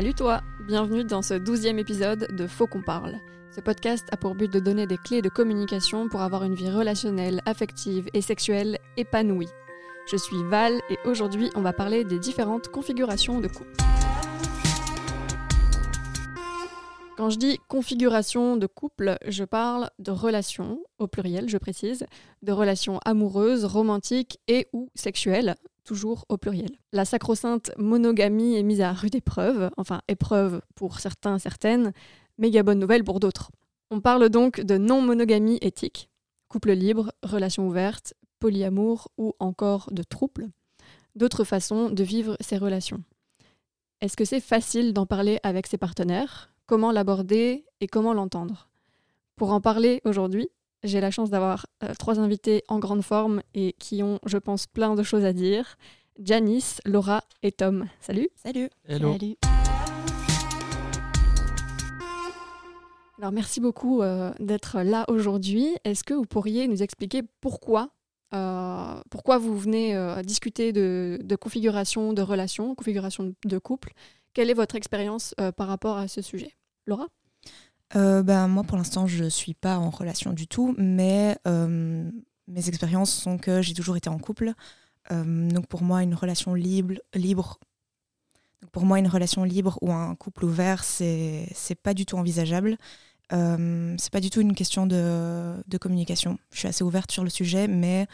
Salut toi, bienvenue dans ce douzième épisode de Faut qu'on parle. Ce podcast a pour but de donner des clés de communication pour avoir une vie relationnelle, affective et sexuelle épanouie. Je suis Val et aujourd'hui on va parler des différentes configurations de couple. Quand je dis configuration de couple, je parle de relations, au pluriel je précise, de relations amoureuses, romantiques et ou sexuelles, toujours au pluriel. La sacro-sainte monogamie est mise à rude épreuve, enfin épreuve pour certains, certaines, méga bonne nouvelle pour d'autres. On parle donc de non-monogamie éthique, couple libre, relation ouverte, polyamour ou encore de trouble, d'autres façons de vivre ces relations. Est-ce que c'est facile d'en parler avec ses partenaires? Comment l'aborder et comment l'entendre? Pour en parler aujourd'hui, j'ai la chance d'avoir euh, trois invités en grande forme et qui ont, je pense, plein de choses à dire. Janice, Laura et Tom. Salut. Salut. Hello. Salut. Alors merci beaucoup euh, d'être là aujourd'hui. Est-ce que vous pourriez nous expliquer pourquoi, euh, pourquoi vous venez euh, discuter de, de configuration de relation, configuration de couple? Quelle est votre expérience euh, par rapport à ce sujet? Laura? Euh, ben, moi, pour l'instant, je ne suis pas en relation du tout, mais euh, mes expériences sont que j'ai toujours été en couple. Euh, donc pour moi, une relation libre, libre donc pour moi, une relation libre ou un couple ouvert, c'est c'est pas du tout envisageable. Euh, c'est pas du tout une question de, de communication. Je suis assez ouverte sur le sujet, mais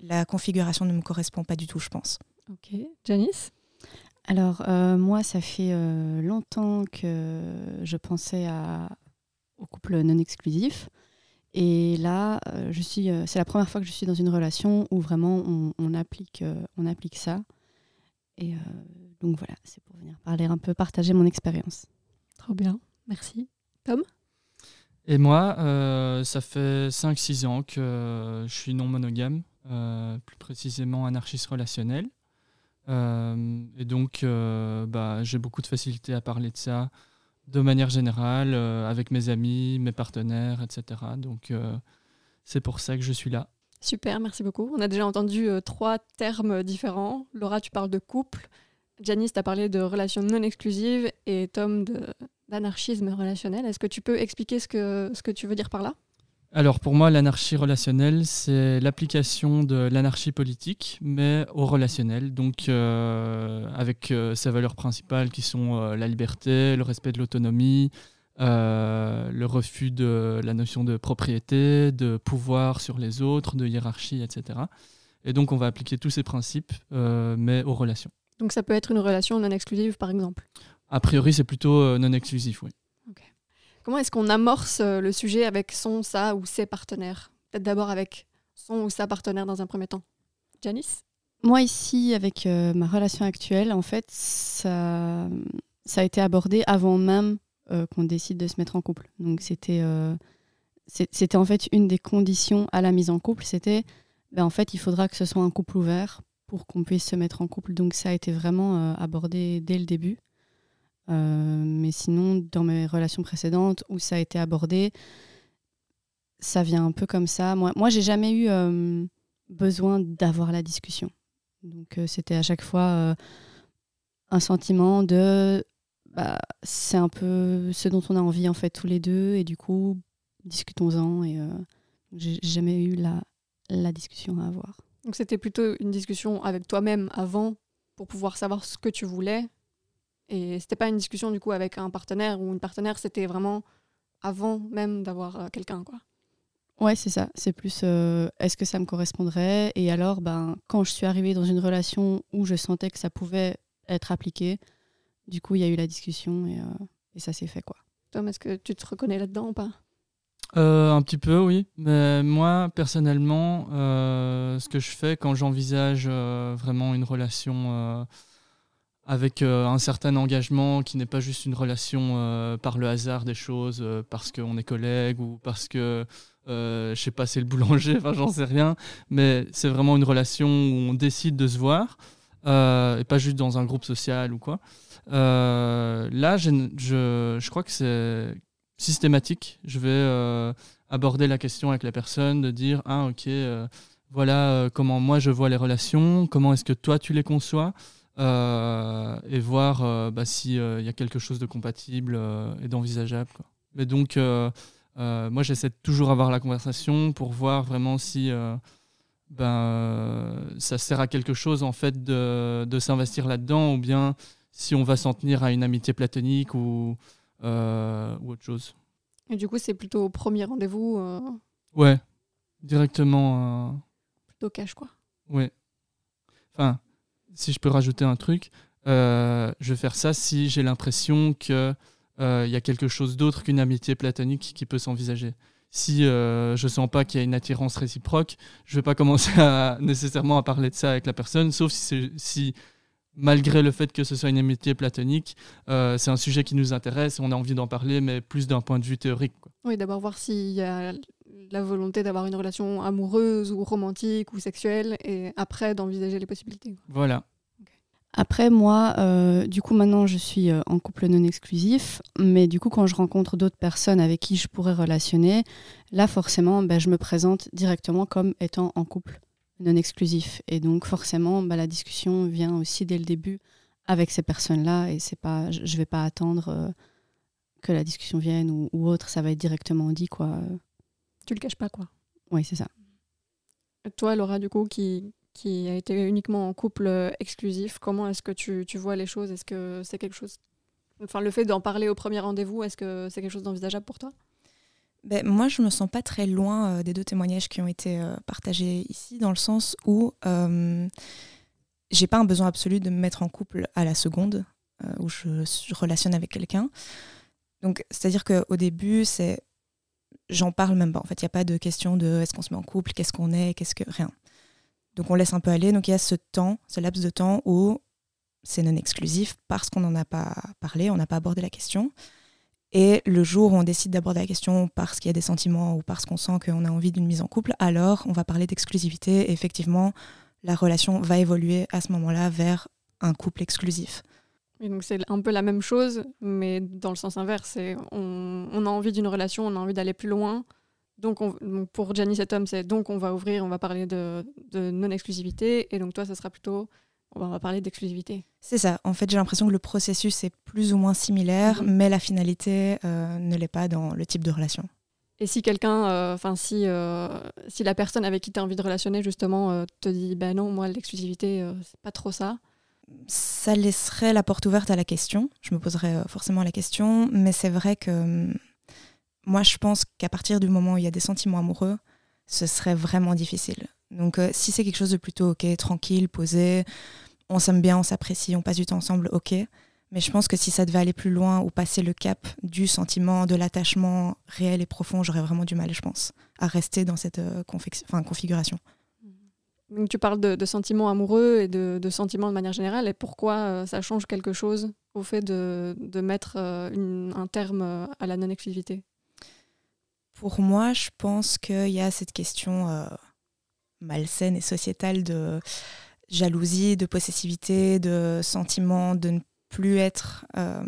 la configuration ne me correspond pas du tout, je pense. Ok. Janice? Alors, euh, moi, ça fait euh, longtemps que je pensais à, au couple non exclusif. Et là, euh, je suis, euh, c'est la première fois que je suis dans une relation où vraiment on, on applique, euh, on applique ça. Et euh, donc voilà, c'est pour venir parler un peu, partager mon expérience. Trop bien. Merci. Et moi, euh, ça fait 5-6 ans que je suis non monogame, euh, plus précisément anarchiste relationnel. Euh, et donc, euh, bah, j'ai beaucoup de facilité à parler de ça de manière générale, euh, avec mes amis, mes partenaires, etc. Donc, euh, c'est pour ça que je suis là. Super, merci beaucoup. On a déjà entendu euh, trois termes différents. Laura, tu parles de couple. Janice, tu as parlé de relations non exclusives. Et Tom, d'anarchisme relationnel. Est-ce que tu peux expliquer ce que, ce que tu veux dire par là? Alors pour moi, l'anarchie relationnelle, c'est l'application de l'anarchie politique, mais au relationnel, donc euh, avec euh, ses valeurs principales qui sont euh, la liberté, le respect de l'autonomie, le refus de la notion de propriété, de pouvoir sur les autres, de hiérarchie, etc. Et donc on va appliquer tous ces principes, mais aux relations. Donc ça peut être une relation non exclusive, par exemple? A priori, c'est plutôt non exclusif, oui. Comment est-ce qu'on amorce euh, le sujet avec son, sa ou ses partenaires? Peut-être d'abord avec son ou sa partenaire dans un premier temps. Janice? Moi ici, avec euh, ma relation actuelle, en fait, ça, a été abordé avant même euh, qu'on décide de se mettre en couple. Donc c'était, c'était en fait une des conditions à la mise en couple. C'était, ben, en fait, il faudra que ce soit un couple ouvert pour qu'on puisse se mettre en couple. Donc ça a été vraiment abordé dès le début. Euh, mais sinon, dans mes relations précédentes où ça a été abordé, ça vient un peu comme ça. Moi, moi j'ai jamais eu euh, besoin d'avoir la discussion. Donc euh, c'était à chaque fois un sentiment de bah, c'est un peu ce dont on a envie en fait tous les deux et du coup discutons-en et j'ai jamais eu la, la discussion à avoir. Donc c'était plutôt une discussion avec toi-même avant pour pouvoir savoir ce que tu voulais. Et c'était pas une discussion du coup avec un partenaire ou une partenaire, c'était vraiment avant même d'avoir euh, quelqu'un quoi. Ouais, c'est ça. C'est plus euh, est-ce que ça me correspondrait? Et alors, ben, quand je suis arrivée dans une relation où je sentais que ça pouvait être appliqué, du coup, il y a eu la discussion et, euh, et ça s'est fait quoi. Tom, est-ce que tu te reconnais là-dedans ou pas? Euh, un petit peu, oui. Mais moi, personnellement, euh, ce que je fais quand j'envisage euh, vraiment une relation euh, avec euh, un certain engagement qui n'est pas juste une relation euh, par le hasard des choses, euh, parce qu'on est collègues ou parce que, euh, je sais pas, c'est le boulanger, enfin, j'en sais rien. Mais c'est vraiment une relation où on décide de se voir, et pas juste dans un groupe social ou quoi. Là, je, je, je crois que c'est systématique. Je vais aborder la question avec la personne, de dire ah ok, voilà comment moi je vois les relations, comment est-ce que toi tu les conçois, et voir bah, s'il y a quelque chose de compatible et d'envisageable. Mais donc, moi, j'essaie toujours avoir la conversation pour voir vraiment si ben, ça sert à quelque chose en fait de, de s'investir là-dedans ou bien si on va s'en tenir à une amitié platonique ou, ou autre chose. Et du coup, c'est plutôt au premier rendez-vous Ouais, directement. Plutôt cash, quoi. Ouais. Enfin, si je peux rajouter un truc, euh, je vais faire ça si j'ai l'impression qu'il euh, y a quelque chose d'autre qu'une amitié platonique qui peut s'envisager. Si euh, je sens pas qu'il y a une attirance réciproque, je vais pas commencer nécessairement à parler de ça avec la personne, sauf si, malgré le fait que ce soit une amitié platonique, euh, c'est un sujet qui nous intéresse on a envie d'en parler, mais plus d'un point de vue théorique. Oui, d'abord voir s'il y a la volonté d'avoir une relation amoureuse ou romantique ou sexuelle, et après d'envisager les possibilités. Voilà. Après, moi, euh, du coup, maintenant, je suis euh, en couple non exclusif, mais du coup, quand je rencontre d'autres personnes avec qui je pourrais relationner, là, forcément, ben, je me présente directement comme étant en couple non exclusif. Et donc, forcément, ben, la discussion vient aussi dès le début avec ces personnes-là, et c'est pas, je ne vais pas attendre euh, que la discussion vienne ou, ou, autre, ça va être directement dit, quoi. Tu le caches pas, quoi. Oui, c'est ça. Toi, Laura, du coup, qui, qui a été uniquement en couple euh, exclusif, comment est-ce que tu, tu, vois les choses? Est-ce que c'est quelque chose. Enfin, le fait d'en parler au premier rendez-vous, est-ce que c'est quelque chose d'envisageable pour toi? Ben, moi, je me sens pas très loin euh, des deux témoignages qui ont été euh, partagés ici, dans le sens où euh, j'ai pas un besoin absolu de me mettre en couple à la seconde où je, je, relationne avec quelqu'un. Donc, c'est-à-dire qu'au début, c'est j'en parle même pas. En fait, il n'y a pas de question de est-ce qu'on se met en couple, qu'est-ce qu'on est, qu'est-ce que. Rien. Donc on laisse un peu aller. Donc il y a ce temps, ce laps de temps où c'est non exclusif parce qu'on n'en a pas parlé, on n'a pas abordé la question. Et le jour où on décide d'aborder la question parce qu'il y a des sentiments ou parce qu'on sent qu'on a envie d'une mise en couple, alors on va parler d'exclusivité. Et effectivement, la relation va évoluer à ce moment-là vers un couple exclusif. Et donc c'est un peu la même chose, mais dans le sens inverse. On, on, a envie d'une relation, on a envie d'aller plus loin. Donc, on, donc pour Janice et Tom, c'est donc on va ouvrir, on va parler de, de non-exclusivité. Et donc toi, ça sera plutôt on va parler d'exclusivité. C'est ça. En fait, j'ai l'impression que le processus est plus ou moins similaire, mhm. mais la finalité euh, ne l'est pas dans le type de relation. Et si quelqu'un, euh, enfin si, euh, si la personne avec qui tu as envie de relationner justement te dit ben non, moi l'exclusivité, c'est pas trop ça. Ça laisserait la porte ouverte à la question. Je me poserais forcément la question, mais c'est vrai que hum, moi je pense qu'à partir du moment où il y a des sentiments amoureux, ce serait vraiment difficile. Donc si c'est quelque chose de plutôt ok, tranquille, posé, on s'aime bien, on s'apprécie, on passe du temps ensemble, ok. Mais je pense que si ça devait aller plus loin ou passer le cap du sentiment, de l'attachement réel et profond, j'aurais vraiment du mal, je pense, à rester dans cette euh, configuration. Tu parles de, sentiments amoureux et de, sentiments de manière générale. Et pourquoi euh, ça change quelque chose au fait de, mettre euh, un terme à la non-exclusivité? Pour moi, je pense qu'il y a cette question malsaine et sociétale de jalousie, de possessivité, de sentiment de ne plus être euh,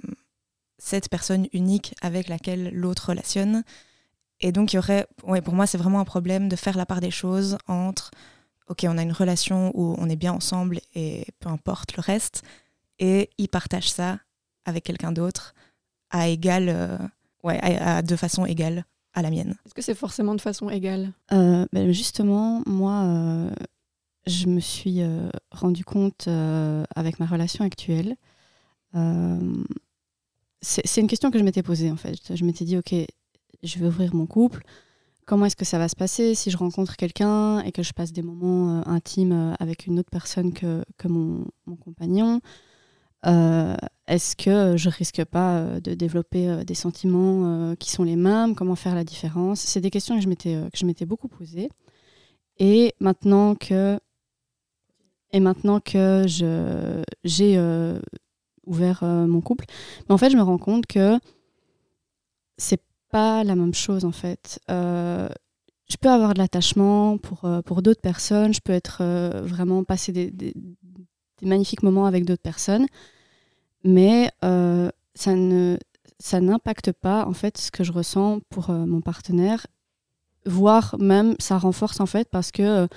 cette personne unique avec laquelle l'autre relationne. Et donc, il y aurait, pour moi, c'est vraiment un problème de faire la part des choses entre, ok, on a une relation où on est bien ensemble et peu importe le reste, et il partage ça avec quelqu'un d'autre à égal, euh, ouais, à, de façon égale à la mienne. Est-ce que c'est forcément de façon égale? Euh, ben Justement, moi, je me suis euh, rendu compte euh, avec ma relation actuelle. Euh, c'est une question que je m'étais posée en fait. Je m'étais dit, ok, je vais ouvrir mon couple. Comment est-ce que ça va se passer si je rencontre quelqu'un et que je passe des moments intimes avec une autre personne que, que mon, mon, compagnon Est-ce que je risque pas de développer des sentiments qui sont les mêmes? Comment faire la différence? C'est des questions que je m'étais beaucoup posées. Et maintenant que et maintenant que j'ai euh, ouvert euh, mon couple, mais en fait, je me rends compte que c'est pas la même chose en fait. Euh, je peux avoir de l'attachement pour, pour d'autres personnes, je peux être vraiment passer des, magnifiques moments avec d'autres personnes, mais ça ne ça n'impacte pas en fait ce que je ressens pour mon partenaire, voire même ça renforce en fait parce que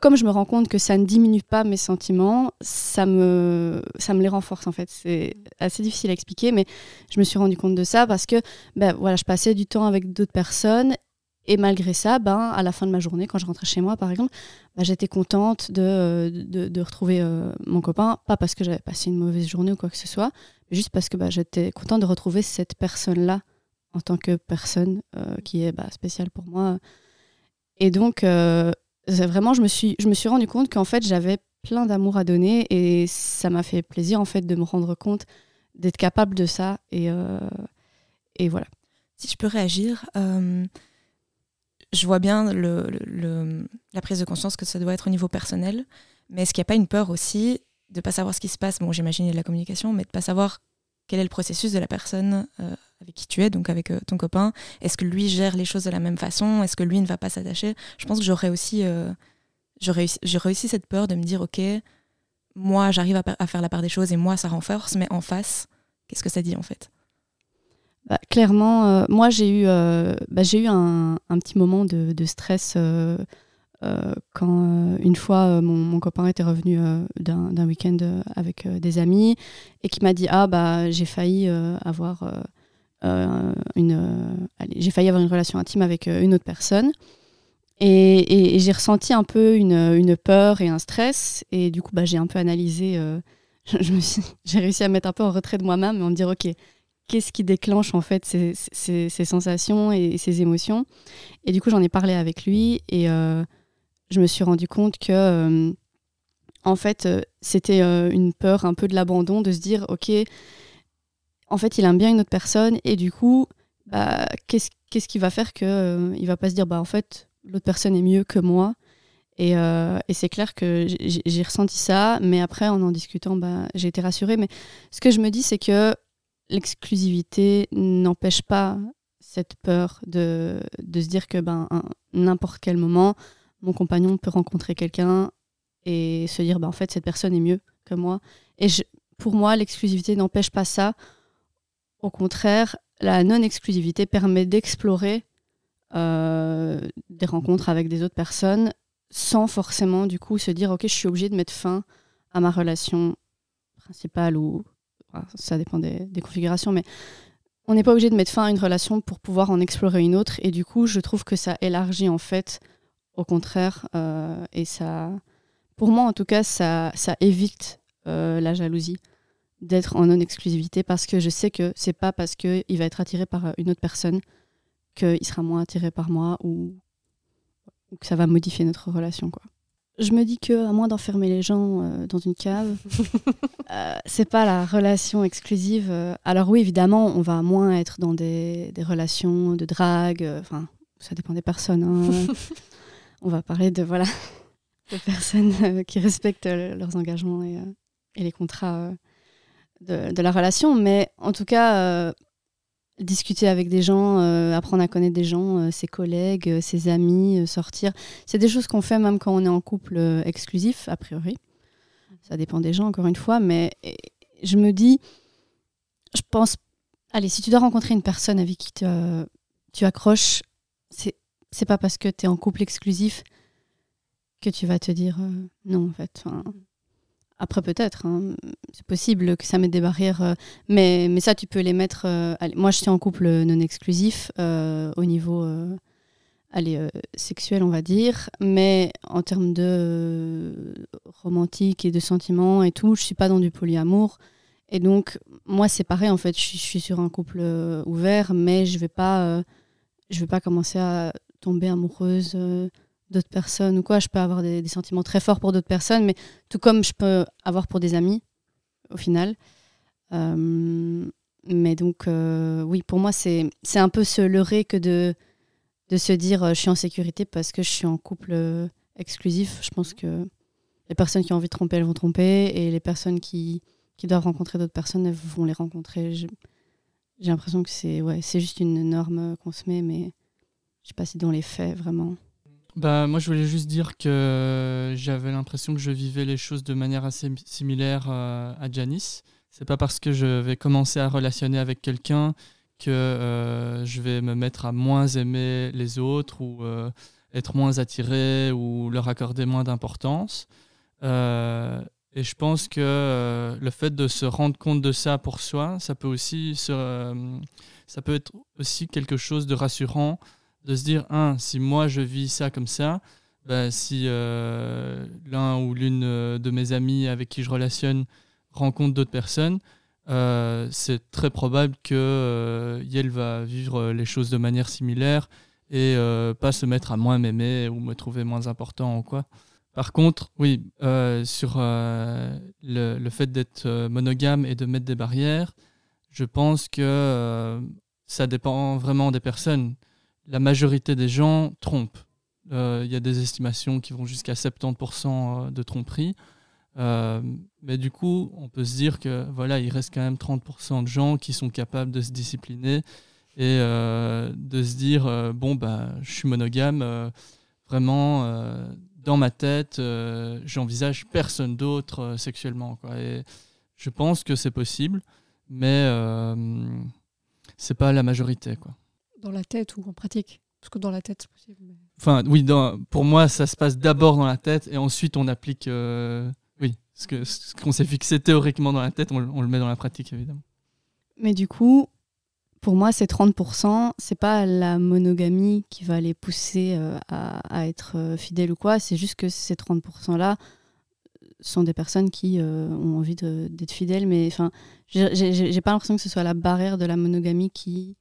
comme je me rends compte que ça ne diminue pas mes sentiments, ça me, ça me les renforce en fait. C'est assez difficile à expliquer, mais je me suis rendu compte de ça parce que ben, voilà, je passais du temps avec d'autres personnes et malgré ça, ben, à la fin de ma journée, quand je rentrais chez moi par exemple, ben, j'étais contente de, de, de retrouver euh, mon copain, pas parce que j'avais passé une mauvaise journée ou quoi que ce soit, mais juste parce que ben, j'étais contente de retrouver cette personne-là en tant que personne euh, qui est ben, spéciale pour moi. Et donc, euh, vraiment, je me suis, je me suis rendu compte qu'en fait, j'avais plein d'amour à donner et ça m'a fait plaisir en fait de me rendre compte d'être capable de ça et, euh, et voilà. Si je peux réagir, euh, je vois bien le, le, la prise de conscience que ça doit être au niveau personnel, mais est-ce qu'il n'y a pas une peur aussi de pas savoir ce qui se passe? Bon, j'imagine de la communication, mais de pas savoir quel est le processus de la personne euh, avec qui tu es, donc avec euh, ton copain. Est-ce que lui gère les choses de la même façon? Est-ce que lui ne va pas s'attacher? Je pense que j'aurais aussi, euh, cette peur de me dire, ok, moi j'arrive à, faire la part des choses et moi ça renforce, mais en face, qu'est-ce que ça dit en fait? Bah, Clairement, moi j'ai eu, bah, j'ai eu un, petit moment de, stress euh, quand euh, une fois euh, mon, copain était revenu d'un week-end avec des amis et qui m'a dit ah bah j'ai failli avoir une j'ai failli avoir une relation intime avec une autre personne. Et, j'ai ressenti un peu une, peur et un stress. Et du coup bah, j'ai un peu analysé j'ai réussi à mettre un peu en retrait de moi-même et en me dire ok qu'est-ce qui déclenche en fait ces, sensations et ces émotions? Et du coup j'en ai parlé avec lui et je me suis rendu compte que, euh, en fait, euh, c'était euh, une peur un peu de l'abandon, de se dire, ok, en fait, il aime bien une autre personne, et du coup, bah, qu'est-ce qu'est-ce qui va faire qu'il il va pas se dire, bah, en fait, l'autre personne est mieux que moi. Et, et c'est clair que j'ai ressenti ça, mais après, en en discutant, bah, j'ai été rassurée. Mais ce que je me dis, c'est que l'exclusivité n'empêche pas cette peur de, de, se dire que ben, n'importe quel moment, mon compagnon peut rencontrer quelqu'un et se dire bah, en fait cette personne est mieux que moi. Et pour moi, l'exclusivité n'empêche pas ça. Au contraire, la non-exclusivité permet d'explorer euh, des rencontres avec des autres personnes sans forcément du coup se dire ok je suis obligé de mettre fin à ma relation principale ou ça dépend des, configurations mais on n'est pas obligé de mettre fin à une relation pour pouvoir en explorer une autre et du coup je trouve que ça élargit en fait au contraire, euh, et ça, pour moi en tout cas, ça, ça évite euh, la jalousie d'être en non-exclusivité parce que je sais que c'est pas parce qu'il va être attiré par une autre personne qu'il sera moins attiré par moi ou, que ça va modifier notre relation. Quoi. Je me dis que à moins d'enfermer les gens euh, dans une cave, c'est pas la relation exclusive. Alors oui, évidemment, on va moins être dans des, des relations de drague. Enfin, ça dépend des personnes. Hein. on va parler de voilà de personnes euh, qui respectent euh, leurs engagements et, euh, les contrats de, la relation. Mais en tout cas, discuter avec des gens, apprendre à connaître des gens, ses collègues, ses amis, sortir, c'est des choses qu'on fait même quand on est en couple exclusif, a priori. Ça dépend des gens, encore une fois. Mais je me dis, je pense, allez, si tu dois rencontrer une personne avec qui tu accroches, c'est pas parce que tu es en couple exclusif que tu vas te dire euh, non, en fait. Après, peut-être, hein, c'est possible que ça mette des barrières, euh, mais, mais ça, tu peux les mettre. Euh, moi, je suis en couple non exclusif au niveau allez, sexuel, on va dire, mais en termes de romantique et de sentiments et tout, je suis pas dans du polyamour. Et donc, moi, c'est pareil, en fait, je je suis sur un couple ouvert, mais je vais pas. vais pas commencer à tomber amoureuse euh, d'autres personnes ou quoi. Je peux avoir des, sentiments très forts pour d'autres personnes, mais tout comme je peux avoir pour des amis, au final. Euh, mais donc, euh, oui, pour moi, c'est un peu se leurrer que de, de se dire je suis en sécurité parce que je suis en couple exclusif. Je pense que les personnes qui ont envie de tromper, elles vont tromper, et les personnes qui, qui doivent rencontrer d'autres personnes, elles vont les rencontrer. J'ai l'impression que c'est ouais, juste une norme qu'on se met, mais je sais pas si dans les faits, vraiment. Bah, moi, je voulais juste dire que j'avais l'impression que je vivais les choses de manière assez similaire euh, à Janice. C'est pas parce que je vais commencer à relationner avec quelqu'un que euh, je vais me mettre à moins aimer les autres ou euh, être moins attirés ou leur accorder moins d'importance. et je pense que le fait de se rendre compte de ça pour soi, ça peut aussi ça peut être aussi quelque chose de rassurant de se dire, un, si moi je vis ça comme ça, bah, si euh, l'un ou l'une euh, de mes amis avec qui je relationne rencontre d'autres personnes, euh, c'est très probable que Yel va vivre les choses de manière similaire et pas se mettre à moins m'aimer ou me trouver moins important ou quoi. Par contre, oui, sur le, le, fait d'être monogame et de mettre des barrières, je pense que ça dépend vraiment des personnes. La majorité des gens trompent. Euh, il y a des estimations qui vont jusqu'à 70% euh, de tromperie. Euh, mais du coup, on peut se dire que voilà, il reste quand même 30% de gens qui sont capables de se discipliner et de se dire bon bah je suis monogame, vraiment dans ma tête, j'envisage personne d'autre sexuellement. Je pense que c'est possible, mais c'est pas la majorité. Quoi. Dans la tête ou en pratique Parce que dans la tête, c'est possible. Enfin, oui, dans, pour moi, ça se passe d'abord dans la tête et ensuite on applique. Euh, oui, ce qu'on ce qu'on s'est fixé théoriquement dans la tête, on, on, le met dans la pratique, évidemment. Mais du coup, pour moi, ces 30%, c'est pas la monogamie qui va les pousser euh, à, à, être euh, fidèles ou quoi, c'est juste que ces 30%-là sont des personnes qui ont envie d'être fidèles, mais enfin, j'ai pas l'impression que ce soit la barrière de la monogamie qui,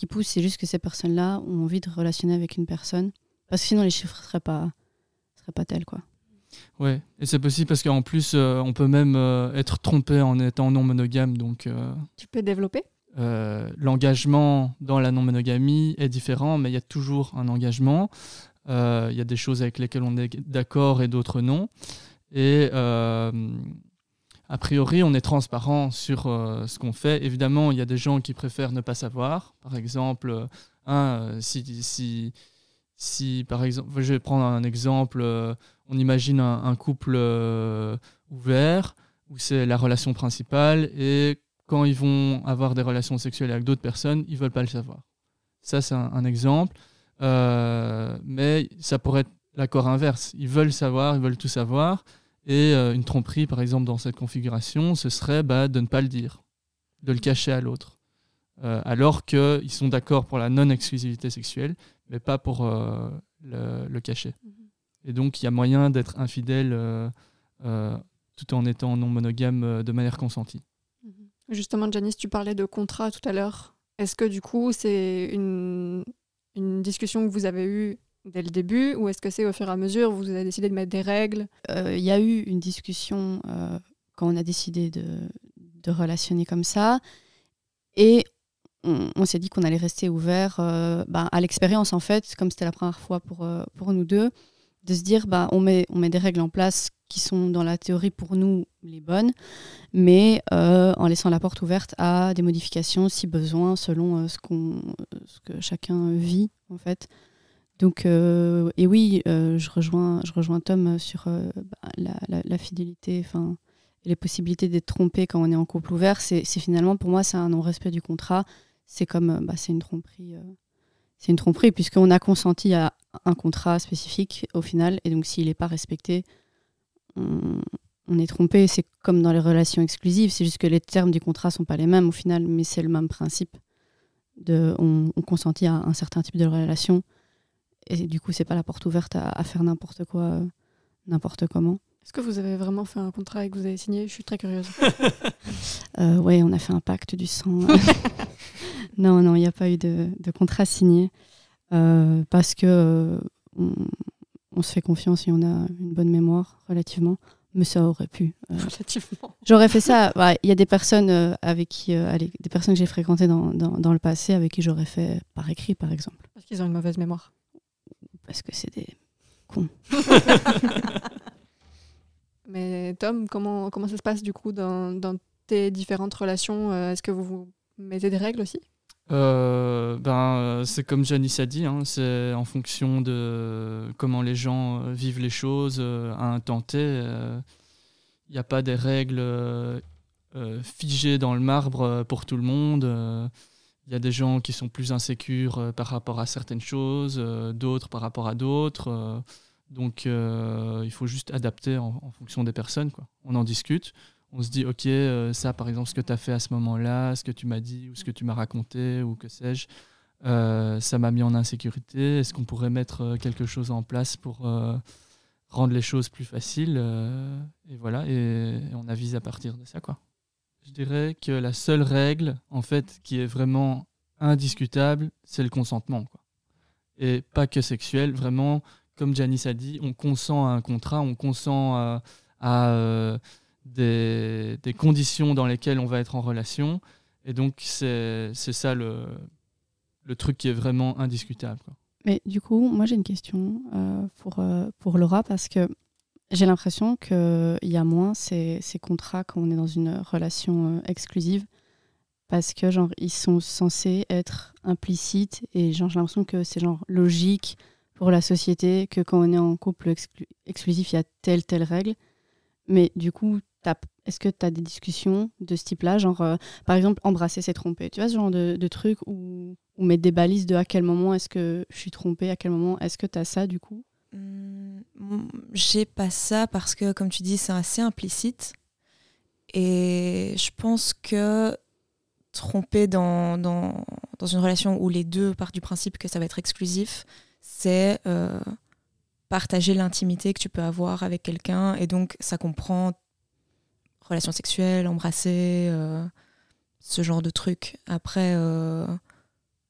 qui pousse, c'est juste que ces personnes-là ont envie de relationner avec une personne parce que sinon, les chiffres ne seraient pas, seraient pas tels. Quoi. Ouais, et c'est possible parce qu'en plus, euh, on peut même euh, être trompé en étant non monogame. Donc, euh, tu peux développer? L'engagement dans la non-monogamie est différent, mais il y a toujours un engagement. Il y a des choses avec lesquelles on est d'accord et d'autres non. Et a priori, on est transparent sur ce qu'on fait. Évidemment, il y a des gens qui préfèrent ne pas savoir. Par exemple, hein, si, si, par exemple, je vais prendre un exemple, euh, on imagine un, couple euh, ouvert, où c'est la relation principale, et quand ils vont avoir des relations sexuelles avec d'autres personnes, ils veulent pas le savoir. Ça, c'est un, exemple. Euh, mais ça pourrait être l'accord inverse. Ils veulent savoir, ils veulent tout savoir. Et une tromperie, par exemple, dans cette configuration, ce serait bah, de ne pas le dire, de le cacher à l'autre. alors qu'ils sont d'accord pour la non-exclusivité sexuelle, mais pas pour euh, le, cacher. Mhm. Et donc, il y a moyen d'être infidèle euh, euh, tout en étant non monogame de manière consentie. Mhm. Justement, Janice, tu parlais de contrat tout à l'heure. Est-ce que du coup, c'est une, une discussion que vous avez eue dès le début ou est-ce que c'est au fur et à mesure vous avez décidé de mettre des règles? Il y a eu une discussion quand on a décidé de, de relationner comme ça. Et on, s'est dit qu'on allait rester ouvert euh, bah, à l'expérience, en fait, comme c'était la première fois pour, euh, pour nous deux, de se dire bah, on, met, on met des règles en place qui sont dans la théorie pour nous les bonnes, mais euh, en laissant la porte ouverte à des modifications si besoin, selon ce, ce que chacun vit, en fait. Donc, et oui, je, rejoins, je rejoins Tom sur bah, la, fidélité, enfin les possibilités d'être trompé quand on est en couple ouvert, c'est, finalement pour moi c'est un non-respect du contrat c'est comme euh, bah, c'est une tromperie. Euh, c'est une tromperie puisqu'on a consenti à un contrat spécifique au final et donc s'il n'est pas respecté, on, est trompé. C'est comme dans les relations exclusives, c'est juste que les termes du contrat sont pas les mêmes au final, mais c'est le même principe. De, on, consentit à un certain type de relation et du coup c'est pas la porte ouverte à, faire n'importe quoi, euh, n'importe comment. Est-ce que vous avez vraiment fait un contrat et que vous avez signé? Je suis très curieuse. euh, oui, on a fait un pacte du sang. non, non, il n'y a pas eu de, contrat signé euh, parce que on, se fait confiance et on a une bonne mémoire relativement. Mais ça aurait pu. Relativement. J'aurais fait ça. Il y a des personnes avec qui, des personnes que j'ai fréquentées dans, dans, le passé avec qui j'aurais fait par écrit, par exemple. Parce qu'ils ont une mauvaise mémoire. Parce que c'est des cons. Mais Tom, comment, comment ça se passe du coup dans, dans tes différentes relations Est-ce que vous vous mettez des règles aussi? Euh, ben, euh, c'est comme Janice a dit, hein, c'est en fonction de comment les gens euh, vivent les choses à un temps T. Il n'y a pas des règles figées dans le marbre pour tout le monde. Il y a des gens qui sont plus insécures par rapport à certaines choses, d'autres par rapport à d'autres. donc il faut juste adapter en, fonction des personnes. On en discute on se dit, ok, euh, ça par exemple, ce que tu as fait à ce moment-là, ce que tu m'as dit ou ce que tu m'as raconté ou que sais-je, euh, ça m'a mis en insécurité. Est-ce qu'on pourrait mettre euh, quelque chose en place pour rendre les choses plus faciles Et voilà, et, on avise à partir de ça. quoi. Je dirais que la seule règle, en fait, qui est vraiment indiscutable, c'est le consentement. Quoi. Et pas que sexuel, vraiment, comme Janice a dit, on consent à un contrat, on consent à des, conditions dans lesquelles on va être en relation. Et donc, c'est ça le, le truc qui est vraiment indiscutable. Mais du coup, moi j'ai une question euh, pour, euh, pour Laura parce que j'ai l'impression qu'il y a moins ces, ces, contrats quand on est dans une relation euh, exclusive parce que genre ils sont censés être implicites et genre j'ai l'impression que c'est genre logique pour la société que quand on est en couple exclusif il y a telle telle règle. Mais du coup est-ce que tu as des discussions de ce type-là? Genre, euh, par exemple, embrasser, c'est tromper. Tu vois, ce genre de, de truc où, mettre des balises de à quel moment est-ce que je suis trompée, à quel moment est-ce que tu as ça du coup? Mmh, J'ai pas ça parce que, comme tu dis, c'est assez implicite. Et je pense que tromper dans, dans, dans, une relation où les deux partent du principe que ça va être exclusif, c'est euh, partager l'intimité que tu peux avoir avec quelqu'un. Et donc, ça comprend relations sexuelles, embrasser, euh, ce genre de trucs. Après, euh,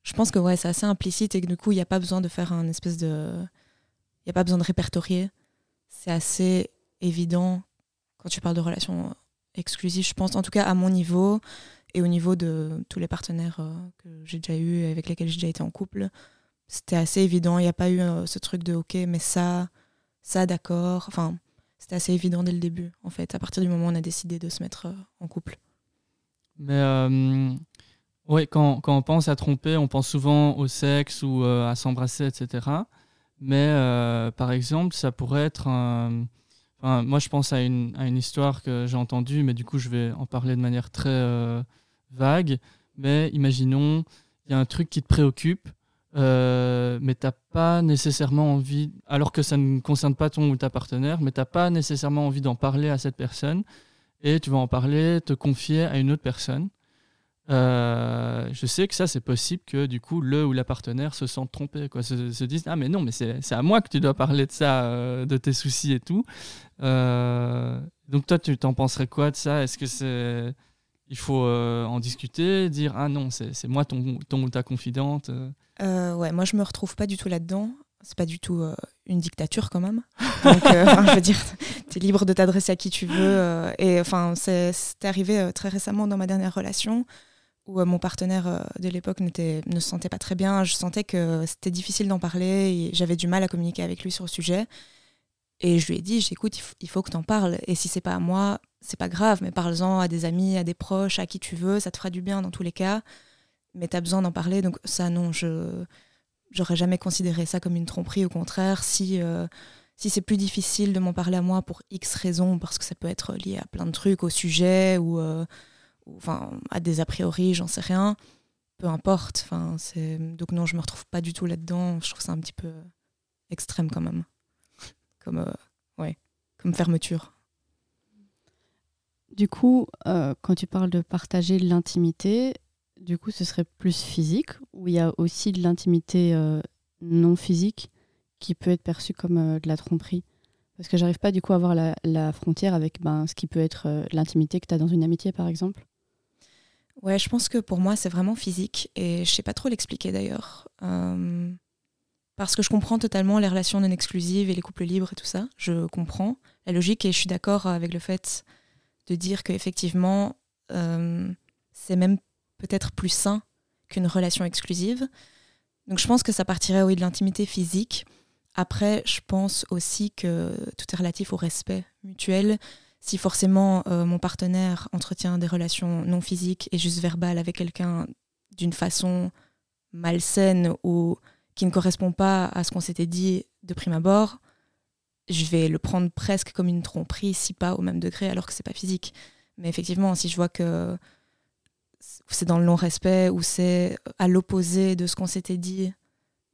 je pense que ouais, c'est assez implicite et que du coup, il n'y a pas besoin de faire un espèce de. N'y a pas besoin de répertorier. C'est assez évident quand tu parles de relations exclusives, je pense, en tout cas à mon niveau et au niveau de tous les partenaires euh, que j'ai déjà eu avec lesquels j'ai déjà été en couple. C'était assez évident. Il n'y a pas eu ce truc de OK, mais ça, ça, d'accord. Enfin, c'était assez évident dès le début, en fait, à partir du moment où on a décidé de se mettre euh, en couple. Mais euh, ouais, quand, quand, on pense à tromper, on pense souvent au sexe ou euh, à s'embrasser, etc. Mais par exemple, ça pourrait être un... Moi, je pense à une, à une histoire que j'ai entendue, mais du coup, je vais en parler de manière très vague. Mais imaginons, il y a un truc qui te préoccupe euh, mais t'as pas nécessairement envie, alors que ça ne concerne pas ton ou ta partenaire, mais t'as pas nécessairement envie d'en parler à cette personne, et tu vas en parler, te confier à une autre personne. Euh, je sais que ça, c'est possible que du coup, le ou la partenaire se sente trompé, quoi, se, se disent Ah, mais non, mais c'est à moi que tu dois parler de ça, euh, de tes soucis et tout. donc, toi, tu t'en penserais quoi de ça? Est-ce que c'est. Il faut en discuter, dire Ah non, c'est moi ton, ton ou ta confidente euh, ouais, moi je me retrouve pas du tout là-dedans. C'est pas du tout euh, une dictature quand même. Euh, je veux dire, tu es libre de t'adresser à qui tu veux. et enfin, c'est arrivé très récemment dans ma dernière relation où mon partenaire de l'époque ne se sentait pas très bien. Je sentais que c'était difficile d'en parler j'avais du mal à communiquer avec lui sur le sujet. Et je lui ai dit, j'écoute, il, faut que tu en parles. Et si c'est pas à moi, c'est pas grave, mais parle-en à des amis, à des proches, à qui tu veux, ça te fera du bien dans tous les cas mais tu as besoin d'en parler. Donc ça, non, je j'aurais jamais considéré ça comme une tromperie. Au contraire, si, euh, si c'est plus difficile de m'en parler à moi pour X raisons, parce que ça peut être lié à plein de trucs, au sujet ou, euh, enfin, à des a priori, j'en sais rien, peu importe. Enfin, c'est... Donc non, je me retrouve pas du tout là-dedans. Je trouve ça un petit peu extrême quand même. comme, euh, ouais, comme fermeture. Du coup, quand tu parles de partager l'intimité, du coup, ce serait plus physique, ou il y a aussi de l'intimité euh, non physique qui peut être perçue comme euh, de la tromperie? Parce que j'arrive pas du coup à voir la, frontière avec ben, ce qui peut être euh, l'intimité que tu as dans une amitié, par exemple. Ouais, je pense que pour moi, c'est vraiment physique, et je sais pas trop l'expliquer d'ailleurs. parce que je comprends totalement les relations non exclusives et les couples libres et tout ça. Je comprends la logique et je suis d'accord avec le fait de dire qu'effectivement, c'est même peut-être plus sain qu'une relation exclusive. Donc je pense que ça partirait oui, de l'intimité physique. Après, je pense aussi que tout est relatif au respect mutuel. Si forcément euh, mon partenaire entretient des relations non physiques et juste verbales avec quelqu'un d'une façon malsaine ou qui ne correspond pas à ce qu'on s'était dit de prime abord, je vais le prendre presque comme une tromperie, si pas au même degré, alors que c'est pas physique. Mais effectivement, si je vois que c'est dans le non-respect ou c'est à l'opposé de ce qu'on s'était dit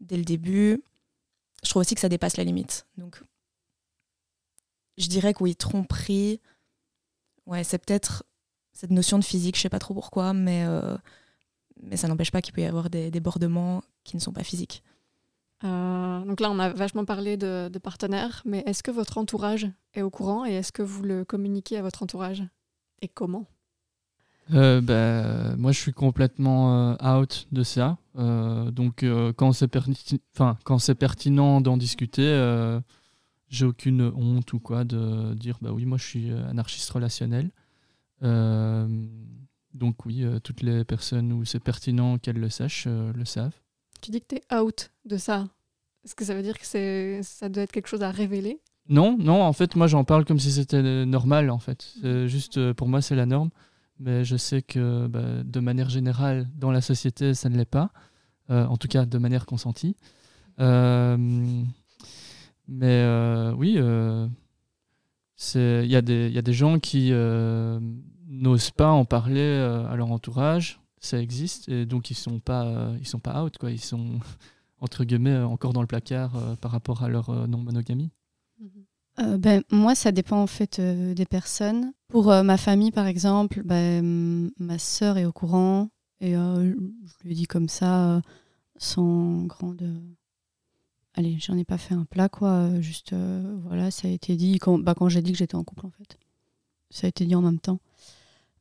dès le début, je trouve aussi que ça dépasse la limite. Donc, je dirais que oui, tromperie, ouais, c'est peut-être cette notion de physique, je sais pas trop pourquoi, mais, euh, mais ça n'empêche pas qu'il peut y avoir des débordements qui ne sont pas physiques. Euh, donc là, on a vachement parlé de, de partenaires, mais est-ce que votre entourage est au courant et est-ce que vous le communiquez à votre entourage Et comment? Euh, bah, moi, je suis complètement euh, out de ça. Euh, donc, quand c'est quand c'est pertinent d'en discuter, j'ai aucune honte ou quoi de dire bah oui, moi, je suis anarchiste relationnel. donc oui, toutes les personnes où c'est pertinent qu'elles le sachent le savent. Tu dis que tu es out de ça. Est-ce que ça veut dire que c'est ça doit être quelque chose à révéler? Non, non. En fait, moi, j'en parle comme si c'était normal. En fait, juste pour moi, c'est la norme mais je sais que bah, de manière générale, dans la société, ça ne l'est pas, euh, en tout cas de manière consentie. Euh, mais euh, oui, il y, a des gens qui n'osent pas en parler à leur entourage, ça existe, et donc ils ne sont, pas, sont pas out, quoi. ils sont entre guillemets encore dans le placard par rapport à leur non-monogamie. Euh, ben, Moi, ça dépend en fait euh, des personnes. Pour euh, ma famille, par exemple, ben, ma sœur est au courant et je lui dis comme ça, sans grande. Allez, j'en ai pas fait un plat, quoi. Juste, voilà, ça a été dit quand, bah, quand j'ai dit que j'étais en couple, en fait. Ça a été dit en même temps.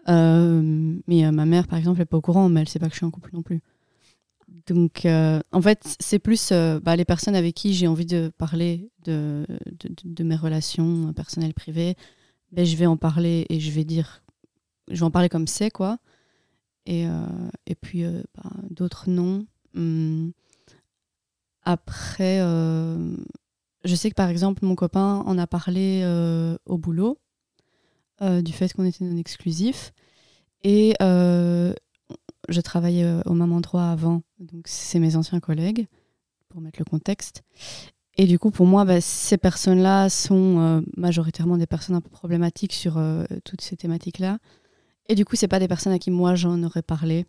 mais ma mère, par exemple, n'est pas au courant, mais elle sait pas que je suis en couple non plus. Donc, euh, en fait, c'est plus euh, bah, les personnes avec qui j'ai envie de parler de, mes relations personnelles privées. Ben, je vais en parler et je vais dire, je vais en parler comme c'est, quoi. Et, euh, et puis, bah, d'autres non. Hum. Après, je sais que par exemple, mon copain en a parlé au boulot, du fait qu'on était non exclusif. Et je travaillais euh, au même endroit avant, donc c'est mes anciens collègues, pour mettre le contexte. Et du coup, pour moi, bah, ces personnes-là sont euh, majoritairement des personnes un peu problématiques sur euh, toutes ces thématiques-là. Et du coup, c'est pas des personnes à qui moi j'en aurais parlé.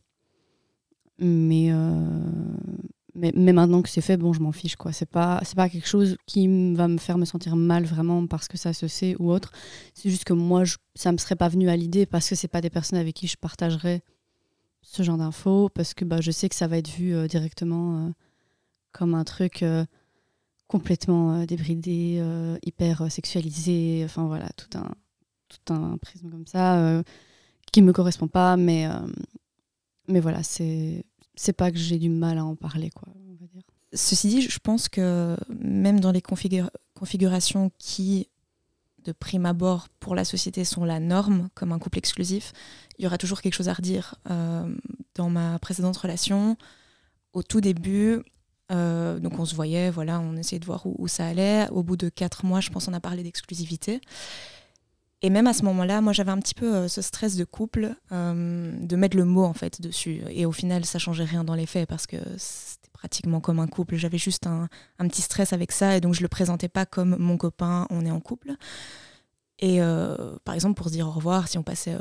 Mais, mais, mais, maintenant que c'est fait, bon, je m'en fiche. quoi. C'est pas, c'est pas quelque chose qui va me faire me sentir mal vraiment parce que ça se sait ou autre. C'est juste que moi, je, ça me serait pas venu à l'idée parce que c'est pas des personnes avec qui je partagerais ce genre d'infos parce que bah, je sais que ça va être vu euh, directement euh, comme un truc euh, complètement débridé, hyper sexualisé, enfin voilà, tout un, tout un prisme comme ça qui me correspond pas, mais, mais voilà, c'est c'est pas que j'ai du mal à en parler, quoi, on va dire. Ceci dit, je pense que même dans les configurations qui de prime abord pour la société sont la norme, comme un couple exclusif, il y aura toujours quelque chose à redire. Euh, dans ma précédente relation, au tout début, euh, donc on se voyait, voilà, on essayait de voir où, ça allait. Au bout de quatre mois, je pense, on a parlé d'exclusivité. Et même à ce moment-là, moi j'avais un petit peu euh, ce stress de couple, de mettre le mot en fait dessus. Et au final, ça changeait rien dans les faits parce que c'était pratiquement comme un couple. J'avais juste un, un, petit stress avec ça et donc je le présentais pas comme mon copain, on est en couple. Et par exemple, pour se dire au revoir, si on passait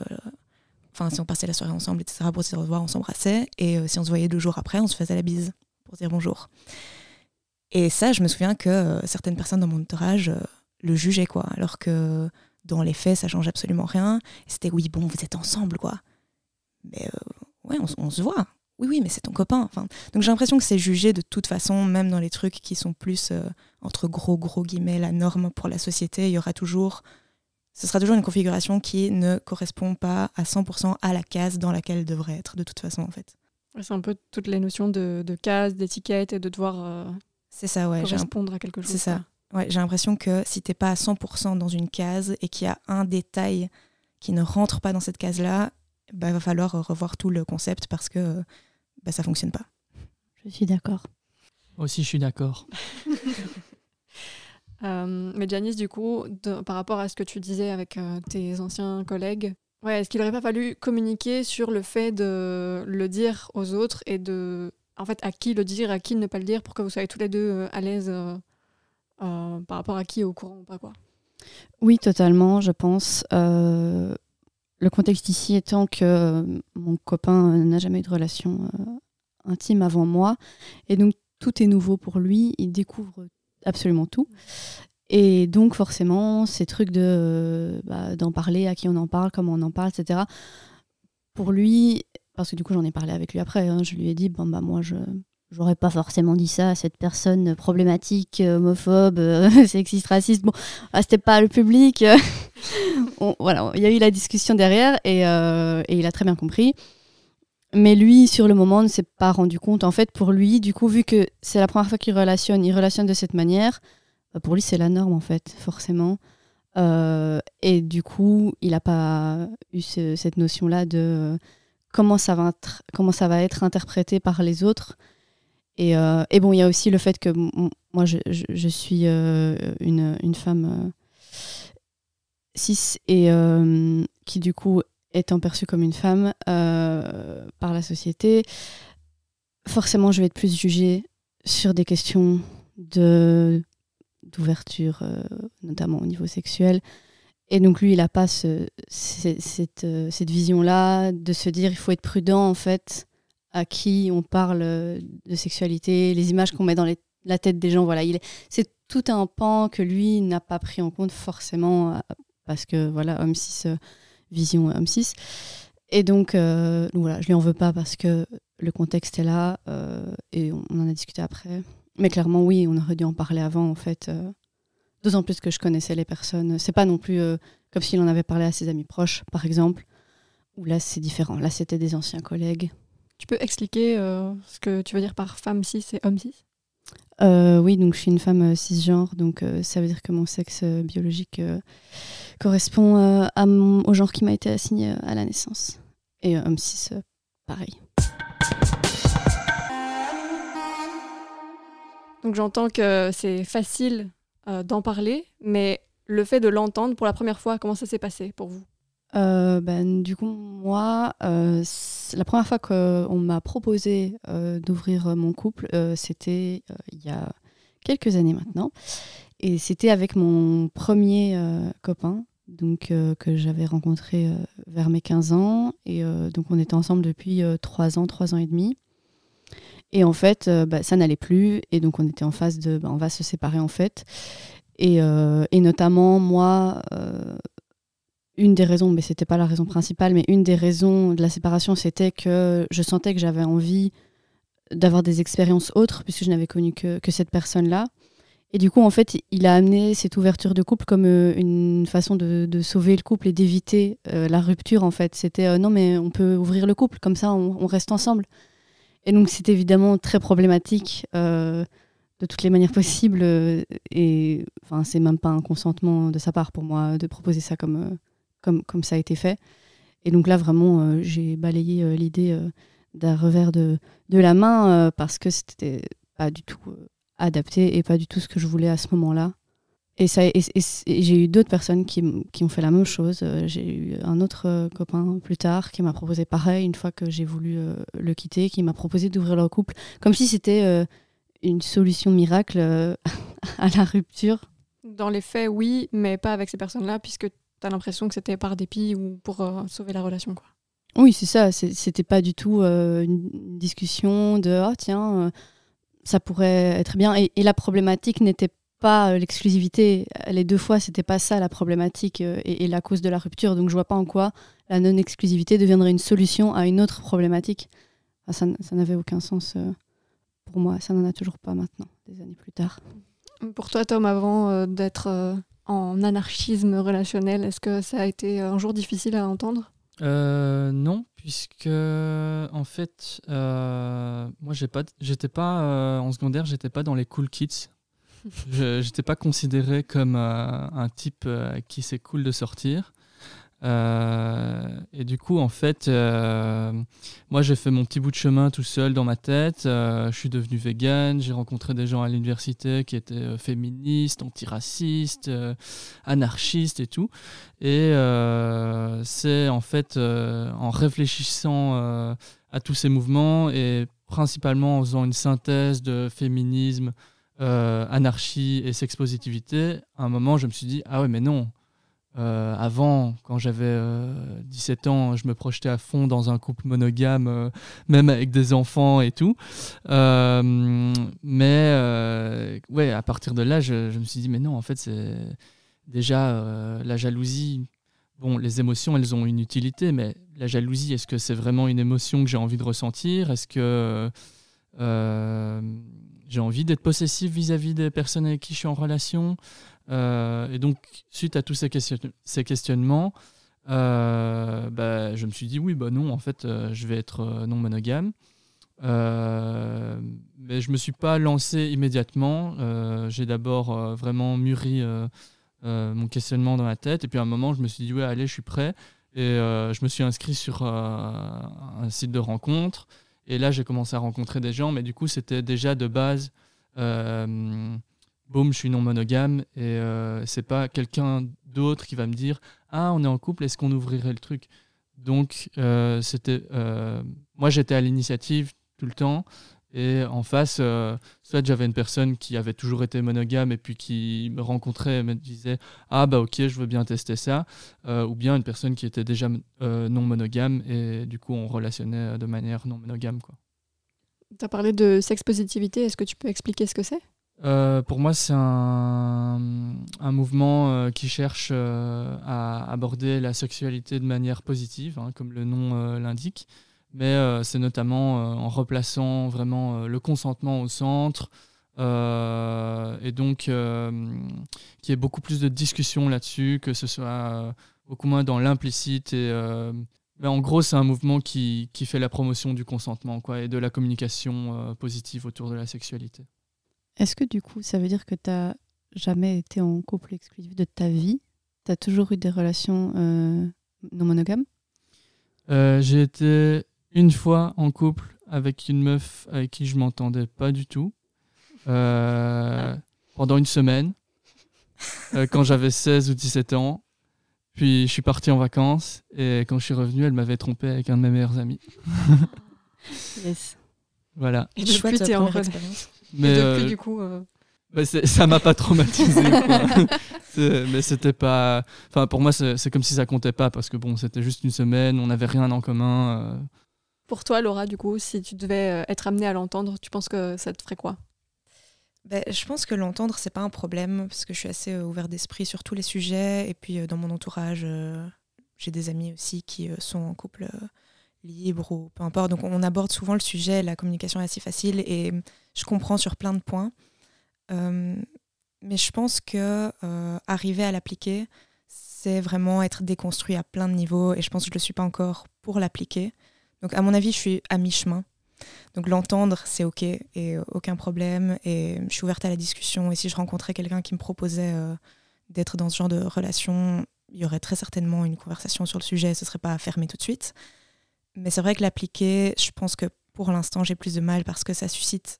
Enfin, si on passait la soirée ensemble, etc., pour se dire au revoir, on s'embrassait. Et euh, si on se voyait deux jours après, on se faisait la bise pour dire bonjour. Et ça, je me souviens que euh, certaines personnes dans mon entourage euh, le jugeaient, quoi. Alors que dans les faits, ça change absolument rien. C'était oui, bon, vous êtes ensemble, quoi. Mais ouais, on, se voit. Oui, oui, mais c'est ton copain. Enfin, donc j'ai l'impression que c'est jugé de toute façon, même dans les trucs qui sont plus, entre gros, gros guillemets, la norme pour la société. Il y aura toujours ce sera toujours une configuration qui ne correspond pas à 100% à la case dans laquelle elle devrait être, de toute façon, en fait. C'est un peu toutes les notions de, de case, d'étiquette et de devoir euh, c'est ça, ouais, correspondre à quelque chose. C'est ça. Ouais, j'ai l'impression que si t'es pas à 100% dans une case et qu'il y a un détail qui ne rentre pas dans cette case-là, il bah, va falloir revoir tout le concept parce que bah, ça fonctionne pas. Je suis d'accord. Aussi, je suis d'accord. Euh, mais Janice, du coup, par rapport à ce que tu disais avec euh, tes anciens collègues, ouais, est-ce qu'il n'aurait pas fallu communiquer sur le fait de le dire aux autres et de, en fait, à qui le dire, à qui ne pas le dire, pour que vous soyez tous les deux euh, à l'aise par rapport à qui est au courant ou pas, quoi Oui, totalement, je pense. le contexte ici étant que mon copain n'a jamais eu de relation intime avant moi. Et donc, tout est nouveau pour lui. Il découvre absolument tout. Et donc, forcément, ces trucs de bah, d'en parler, à qui on en parle, comment on en parle, etc. Pour lui, parce que du coup, j'en ai parlé avec lui après, hein, je lui ai dit, bon, bah, moi, je j'aurais pas forcément dit ça à cette personne problématique, homophobe, sexiste, raciste. Bon, ah, c'était pas le public. voilà, il y a eu la discussion derrière et, euh, et, il a très bien compris. Mais lui, sur le moment, ne s'est pas rendu compte. En fait, pour lui, du coup, vu que c'est la première fois qu'il relationne, il relationne de cette manière, bah, pour lui, c'est la norme, en fait, forcément. Euh, et du coup, il n'a pas eu cette notion-là de comment, ça va comment ça va être interprété par les autres. Et, euh, et bon, il y a aussi le fait que moi, je, suis euh, une, femme cis et qui, du coup, étant perçue comme une femme euh, par la société, forcément, je vais être plus jugée sur des questions de d'ouverture, euh, notamment au niveau sexuel. Et donc lui, il n'a pas ce, cette, euh, cette vision-là de se dire il faut être prudent en fait à qui on parle de sexualité, les images qu'on met dans la tête des gens. Voilà, il c'est tout un pan que lui n'a pas pris en compte forcément parce que voilà, homme cis vision homme 6 Et donc, euh, voilà, je lui en veux pas parce que le contexte est là euh, et on, en a discuté après. Mais clairement, oui, on aurait dû en parler avant en fait. Euh, d'autant plus que je connaissais les personnes. C'est pas non plus comme s'il en avait parlé à ses amis proches, par exemple. Ou là, c'est différent. Là, c'était des anciens collègues. Tu peux expliquer ce que tu veux dire par femme cis et homme cis? Oui, donc je suis une femme cisgenre, donc ça veut dire que mon sexe biologique correspond euh, au genre qui m'a été assigné euh, à la naissance. Et euh, homme 6, pareil. Donc j'entends que c'est facile d'en parler, mais le fait de l'entendre pour la première fois, comment ça s'est passé pour vous? Ben, Du coup, moi, la première fois qu'on m'a proposé d'ouvrir mon couple, c'était il y a quelques années maintenant. Et c'était avec mon premier euh, copain, donc euh, que j'avais rencontré euh, vers mes 15 ans. Et donc on était ensemble depuis 3 ans, 3 ans et demi. Et en fait, bah, ça n'allait plus. Et donc on était en phase de bah, on va se séparer en fait. Et, et notamment, moi, une des raisons, mais c'était pas la raison principale, mais une des raisons de la séparation, c'était que je sentais que j'avais envie d'avoir des expériences autres, puisque je n'avais connu que, cette personne-là. Et du coup, en fait, il a amené cette ouverture de couple comme euh, une façon de, sauver le couple et d'éviter euh, la rupture, en fait. C'était euh, non, mais on peut ouvrir le couple, comme ça, on, reste ensemble. Et donc, c'est évidemment très problématique de toutes les manières possibles. et enfin, c'est même pas un consentement de sa part pour moi de proposer ça comme, comme, ça a été fait. Et donc là, vraiment, j'ai balayé l'idée d'un revers de, de la main parce que c'était pas du tout adapté et pas du tout ce que je voulais à ce moment-là. Et, ça, j'ai eu d'autres personnes qui, qui, ont fait la même chose. Euh, j'ai eu un autre euh, copain plus tard qui m'a proposé pareil une fois que j'ai voulu euh, le quitter, qui m'a proposé d'ouvrir leur couple, comme si c'était une solution miracle à la rupture. Dans les faits, oui, mais pas avec ces personnes-là, puisque tu as l'impression que c'était par dépit ou pour sauver la relation. Quoi. Oui, c'est ça. C'était pas du tout une discussion de ah, tiens ça pourrait être bien. Et, la problématique n'était pas euh, l'exclusivité. Les deux fois, c'était pas ça la problématique euh, et, la cause de la rupture. Donc je vois pas en quoi la non-exclusivité deviendrait une solution à une autre problématique. ça, n'avait aucun sens euh, pour moi. Ça n'en a toujours pas maintenant, des années plus tard. Pour toi, Tom, avant d'être en anarchisme relationnel, est-ce que ça a été un jour difficile à entendre? Non, puisque en fait, euh, moi j'ai pas, j'étais pas euh, en secondaire, j'étais pas dans les cool kids. Je n'étais pas considéré comme euh, un type qui c'est cool de sortir. Euh, et du coup, en fait, euh, moi, j'ai fait mon petit bout de chemin tout seul dans ma tête. Euh, je suis devenu vegan. J'ai rencontré des gens à l'université qui étaient féministes, antiracistes, anarchistes et tout. Et c'est en fait en réfléchissant à tous ces mouvements et principalement en faisant une synthèse de féminisme, anarchie et sex-positivité, à un moment, je me suis dit, ah ouais, mais non euh, avant, quand j'avais 17 ans, je me projetais à fond dans un couple monogame, même avec des enfants et tout. mais ouais, à partir de là, je, je, me suis dit, mais non, en fait, c'est déjà la jalousie. Bon, les émotions, elles ont une utilité, mais la jalousie, est-ce que c'est vraiment une émotion que j'ai envie de ressentir? Est-ce que j'ai envie d'être possessif vis-à-vis des personnes avec qui je suis en relation? Euh, et donc, suite à tous ces, ces questionnements, euh, bah, je me suis dit oui, bah non, en fait, euh, je vais être non monogame. mais je ne me suis pas lancé immédiatement. J'ai d'abord vraiment mûri mon questionnement dans ma tête. Et puis à un moment, je me suis dit, ouais, allez, je suis prêt. Et je me suis inscrit sur un site de rencontre. Et là, j'ai commencé à rencontrer des gens, mais du coup, c'était déjà de base, boum, je suis non monogame, et euh, c'est pas quelqu'un d'autre qui va me dire, ah, on est en couple, est-ce qu'on ouvrirait le truc? Donc, euh, c'était, euh, moi, j'étais à l'initiative tout le temps, et en face, euh, soit j'avais une personne qui avait toujours été monogame et puis qui me rencontrait et me disait Ah, bah ok, je veux bien tester ça. Ou bien une personne qui était déjà non monogame et du coup, on relationnait de manière non monogame. Tu as parlé de sex positivité. Est-ce que tu peux expliquer ce que c'est? Pour moi, c'est un, mouvement qui cherche à aborder la sexualité de manière positive, hein, comme le nom l'indique mais euh, c'est notamment euh, en replaçant vraiment euh, le consentement au centre. et donc, qu'il y ait beaucoup plus de discussions là-dessus, que ce soit beaucoup moins dans l'implicite. Et, mais en gros, c'est un mouvement qui, fait la promotion du consentement et de la communication positive autour de la sexualité. Est-ce que du coup, ça veut dire que tu n'as jamais été en couple exclusif de ta vie? Tu as toujours eu des relations non monogames? J'ai été une fois en couple avec une meuf avec qui je m'entendais pas du tout euh, pendant une semaine euh, quand j'avais 16 ou 17 ans. Puis je suis parti en vacances et quand je suis revenu, elle m'avait trompé avec un de mes meilleurs amis. yes. Voilà. Et depuis, t'es en Mais et depuis, euh, du coup. Bah, ça m'a pas traumatisé. mais c'était pas. Enfin, pour moi, c'est comme si ça comptait pas parce que bon, c'était juste une semaine, on n'avait rien en commun. Pour toi, Laura, du coup, si tu devais euh, être amenée à l'entendre, tu penses que ça te ferait quoi? Ben, je pense que l'entendre, c'est pas un problème, parce que je suis assez euh, ouvert d'esprit sur tous les sujets. Et puis, euh, dans mon entourage, j'ai des amis aussi qui sont en couple libre ou peu importe. Donc, on aborde souvent le sujet, la communication est assez facile et je comprends sur plein de points. mais je pense que arriver à l'appliquer, c'est vraiment être déconstruit à plein de niveaux. Et je pense que je ne le suis pas encore pour l'appliquer. Donc à mon avis, je suis à mi-chemin. Donc l'entendre, c'est OK et euh, aucun problème. Et je suis ouverte à la discussion. Et si je rencontrais quelqu'un qui me proposait euh, d'être dans ce genre de relation, il y aurait très certainement une conversation sur le sujet. Ce ne serait pas fermé tout de suite. Mais c'est vrai que l'appliquer, je pense que pour l'instant, j'ai plus de mal parce que ça suscite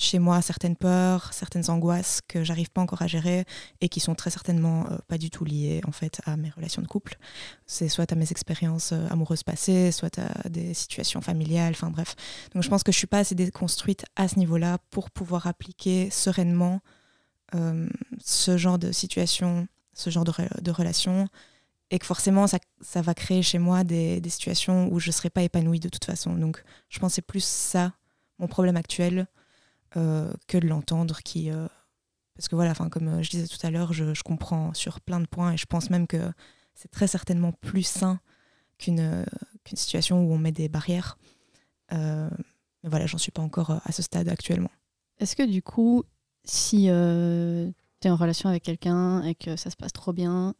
chez moi certaines peurs, certaines angoisses que j'arrive pas encore à gérer et qui sont très certainement euh, pas du tout liées en fait à mes relations de couple. C'est soit à mes expériences euh, amoureuses passées, soit à des situations familiales, enfin bref. Donc je pense que je suis pas assez déconstruite à ce niveau-là pour pouvoir appliquer sereinement euh, ce genre de situation, ce genre de, de relation et que forcément ça, ça, va créer chez moi des, des situations où je ne serai pas épanouie de toute façon. Donc je pense que c'est plus ça mon problème actuel euh, que de l'entendre qui euh, parce que voilà comme euh, je disais tout à l'heure je, je, comprends sur plein de points et je pense même que c'est très certainement plus sain qu'une qu'une situation où on met des barrières mais voilà j'en suis pas encore à ce stade actuellement est-ce que du coup si tu es en relation avec quelqu'un et que ça se passe trop bien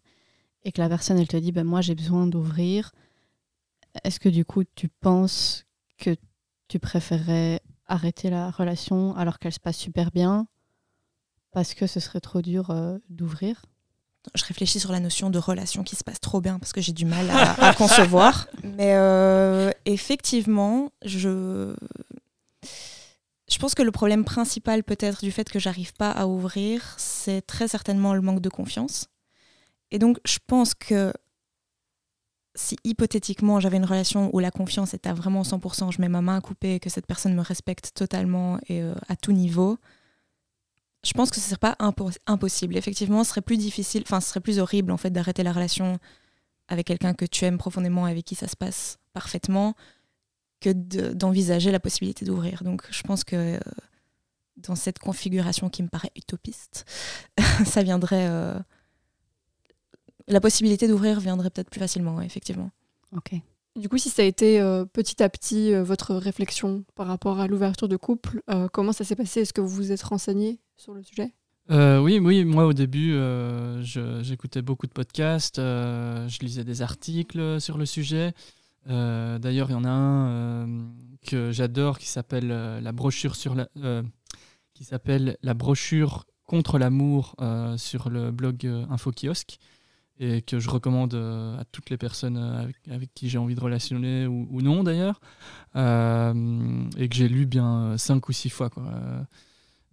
et que la personne elle te dit ben moi j'ai besoin d'ouvrir est-ce que du coup tu penses que tu préférerais arrêter la relation alors qu'elle se passe super bien parce que ce serait trop dur euh, d'ouvrir? Je réfléchis sur la notion de relation qui se passe trop bien parce que j'ai du mal à, concevoir. Mais euh, effectivement, je... je pense que le problème principal peut-être du fait que j'arrive pas à ouvrir, c'est très certainement le manque de confiance. Et donc, je pense que si hypothétiquement j'avais une relation où la confiance est à vraiment 100%, je mets ma main à couper et que cette personne me respecte totalement et euh, à tout niveau, je pense que ce serait pas impossible. Effectivement, ce serait plus difficile, enfin, ce serait plus horrible en fait d'arrêter la relation avec quelqu'un que tu aimes profondément, avec qui ça se passe parfaitement, que d'envisager la possibilité d'ouvrir. Donc, je pense que euh, dans cette configuration qui me paraît utopiste, ça viendrait. Euh, la possibilité d'ouvrir viendrait peut-être plus facilement, effectivement. Ok. Du coup, si ça a été euh, petit à petit votre réflexion par rapport à l'ouverture de couple, comment ça s'est passé? Est-ce que vous vous êtes renseigné sur le sujet? Oui, oui, moi au début, j'écoutais beaucoup de podcasts, je lisais des articles sur le sujet. D'ailleurs, il y en a un que j'adore qui s'appelle la brochure sur la, qui s'appelle La brochure contre l'amour euh, sur le blog euh, Info Kiosque et que je recommande euh, à toutes les personnes avec, qui j'ai envie de relationner ou, non d'ailleurs et que j'ai lu bien cinq ou six fois.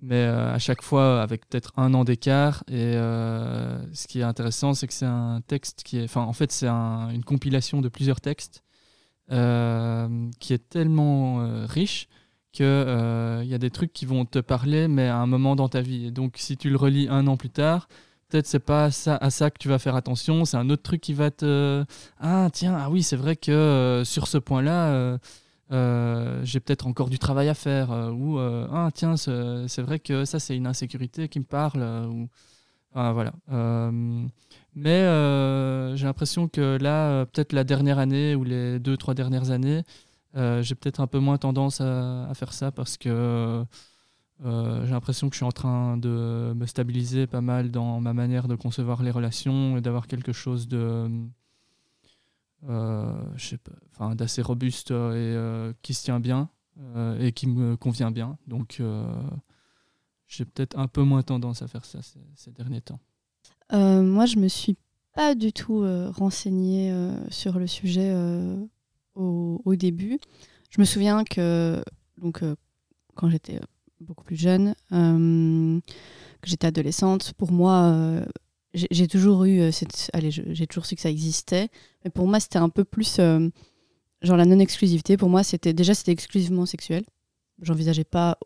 Mais à chaque fois avec peut-être un an d'écart et ce qui est intéressant c'est que c'est un texte qui est en fait c'est une compilation de plusieurs textes qui est tellement riche qu'il euh, y a des trucs qui vont te parler, mais à un moment dans ta vie. Et donc, si tu le relis un an plus tard, peut-être c'est pas à ça que tu vas faire attention, c'est un autre truc qui va te... Ah tiens, ah oui, c'est vrai que euh, sur ce point-là, euh, j'ai peut-être encore du travail à faire. ou ah tiens, c'est vrai que ça, c'est une insécurité qui me parle. ou... voilà. mais j'ai l'impression que là, peut-être la dernière année ou les deux, trois dernières années, euh, j'ai peut-être un peu moins tendance à, faire ça parce que euh, j'ai l'impression que je suis en train de me stabiliser pas mal dans ma manière de concevoir les relations et d'avoir quelque chose de euh, enfin, d'assez robuste et qui se tient bien et qui me convient bien. Donc j'ai peut-être un peu moins tendance à faire ça ces, derniers temps. moi, je me suis pas du tout renseignée sur le sujet au, début. Je me souviens que donc, euh, quand j'étais beaucoup plus jeune, euh, que j'étais adolescente, pour moi, euh, j'ai toujours eu cette. Allez, j'ai toujours su que ça existait, mais pour moi, c'était un peu plus. genre la non-exclusivité, pour moi, c'était déjà c'était exclusivement sexuel. J'envisageais pas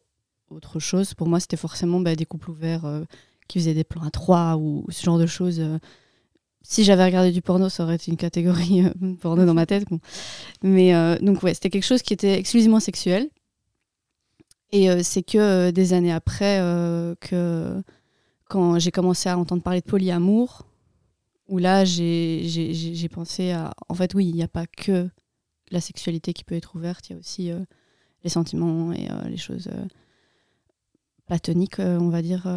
autre chose. Pour moi, c'était forcément bah, des couples ouverts qui faisaient des plans à trois ou ce genre de choses si j'avais regardé du porno, ça aurait été une catégorie euh, porno dans ma tête. Mais euh, donc, ouais, c'était quelque chose qui était exclusivement sexuel. Et euh, c'est que des années après que, quand j'ai commencé à entendre parler de polyamour, où là, j'ai pensé à. En fait, oui, il n'y a pas que la sexualité qui peut être ouverte, il y a aussi les sentiments et les choses platoniques, on va dire.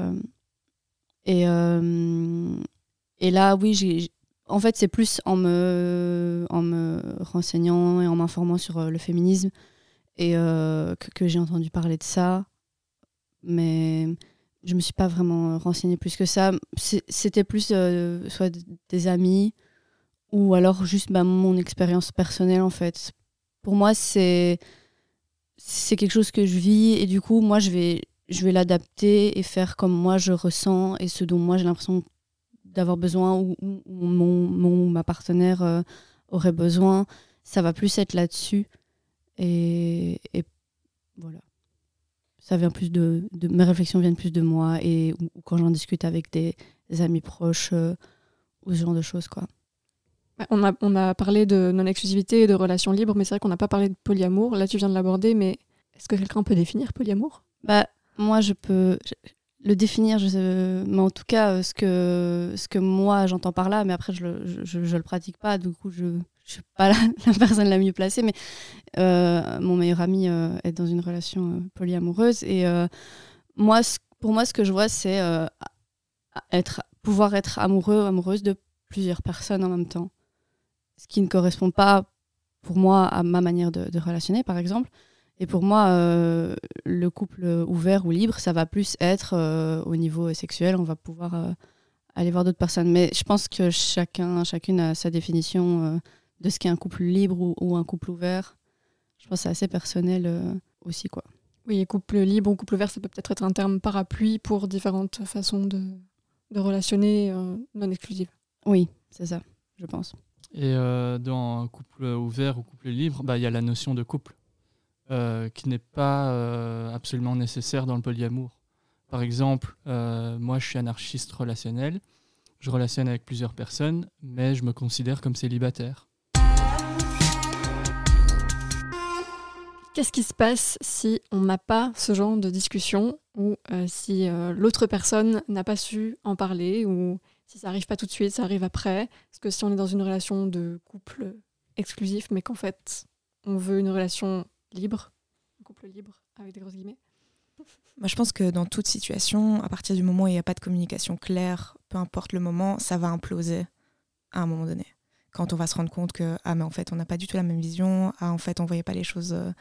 Et, et là, oui, en fait, c'est plus en me, en me renseignant et en m'informant sur euh, le féminisme et euh, que, j'ai entendu parler de ça. Mais je me suis pas vraiment renseignée plus que ça. C'était plus euh, soit des amis ou alors juste bah, mon expérience personnelle, en fait. Pour moi, c'est c'est quelque chose que je vis et du coup, moi, je vais, je vais l'adapter et faire comme moi je ressens et ce dont moi j'ai l'impression d'avoir besoin ou, mon, mon, ma partenaire euh, aurait besoin. Ça va plus être là-dessus. Et, voilà. Ça vient plus de, Mes réflexions viennent plus de moi et quand j'en discute avec des, amis proches euh, ou ce genre de choses, quoi. On a, on a parlé de non-exclusivité et de relations libres, mais c'est vrai qu'on n'a pas parlé de polyamour. Là, tu viens de l'aborder, mais est-ce que quelqu'un peut définir polyamour? Bah, Moi, je peux le définir, je mais en tout cas, euh, ce que, ce que moi j'entends par là, mais après je le, je, le pratique pas, du coup je ne suis pas la, personne la mieux placée, mais euh, mon meilleur ami euh, est dans une relation polyamoureuse et moi, pour moi, ce que je vois, c'est être, pouvoir être amoureux, amoureuse de plusieurs personnes en même temps, ce qui ne correspond pas pour moi à ma manière de, relationner, par exemple. Et pour moi, euh, le couple ouvert ou libre, ça va plus être euh, au niveau sexuel. On va pouvoir euh, aller voir d'autres personnes. Mais je pense que chacun, chacune a sa définition de ce qu'est un couple libre ou, un couple ouvert. Je pense que c'est assez personnel aussi. quoi. Oui, couple libre ou couple ouvert, ça peut peut-être être un terme parapluie pour différentes façons de, de relationner non exclusives. Oui, c'est ça, je pense. Et dans un couple ouvert ou couple libre, bah, il y a la notion de couple. Euh, qui n'est pas euh, absolument nécessaire dans le polyamour. Par exemple, moi je suis anarchiste relationnel, je relationne avec plusieurs personnes, mais je me considère comme célibataire. Qu'est-ce qui se passe si on n'a pas ce genre de discussion ou euh, si euh, l'autre personne n'a pas su en parler ou si ça arrive pas tout de suite, ça arrive après? Parce que si on est dans une relation de couple exclusif mais qu'en fait on veut une relation libre, un couple libre avec des grosses guillemets Moi, je pense que dans toute situation, à partir du moment où il n'y a pas de communication claire, peu importe le moment, ça va imploser à un moment donné. Quand on va se rendre compte que ah mais en fait on n'a pas du tout la même vision, ah en fait on voyait pas les choses euh,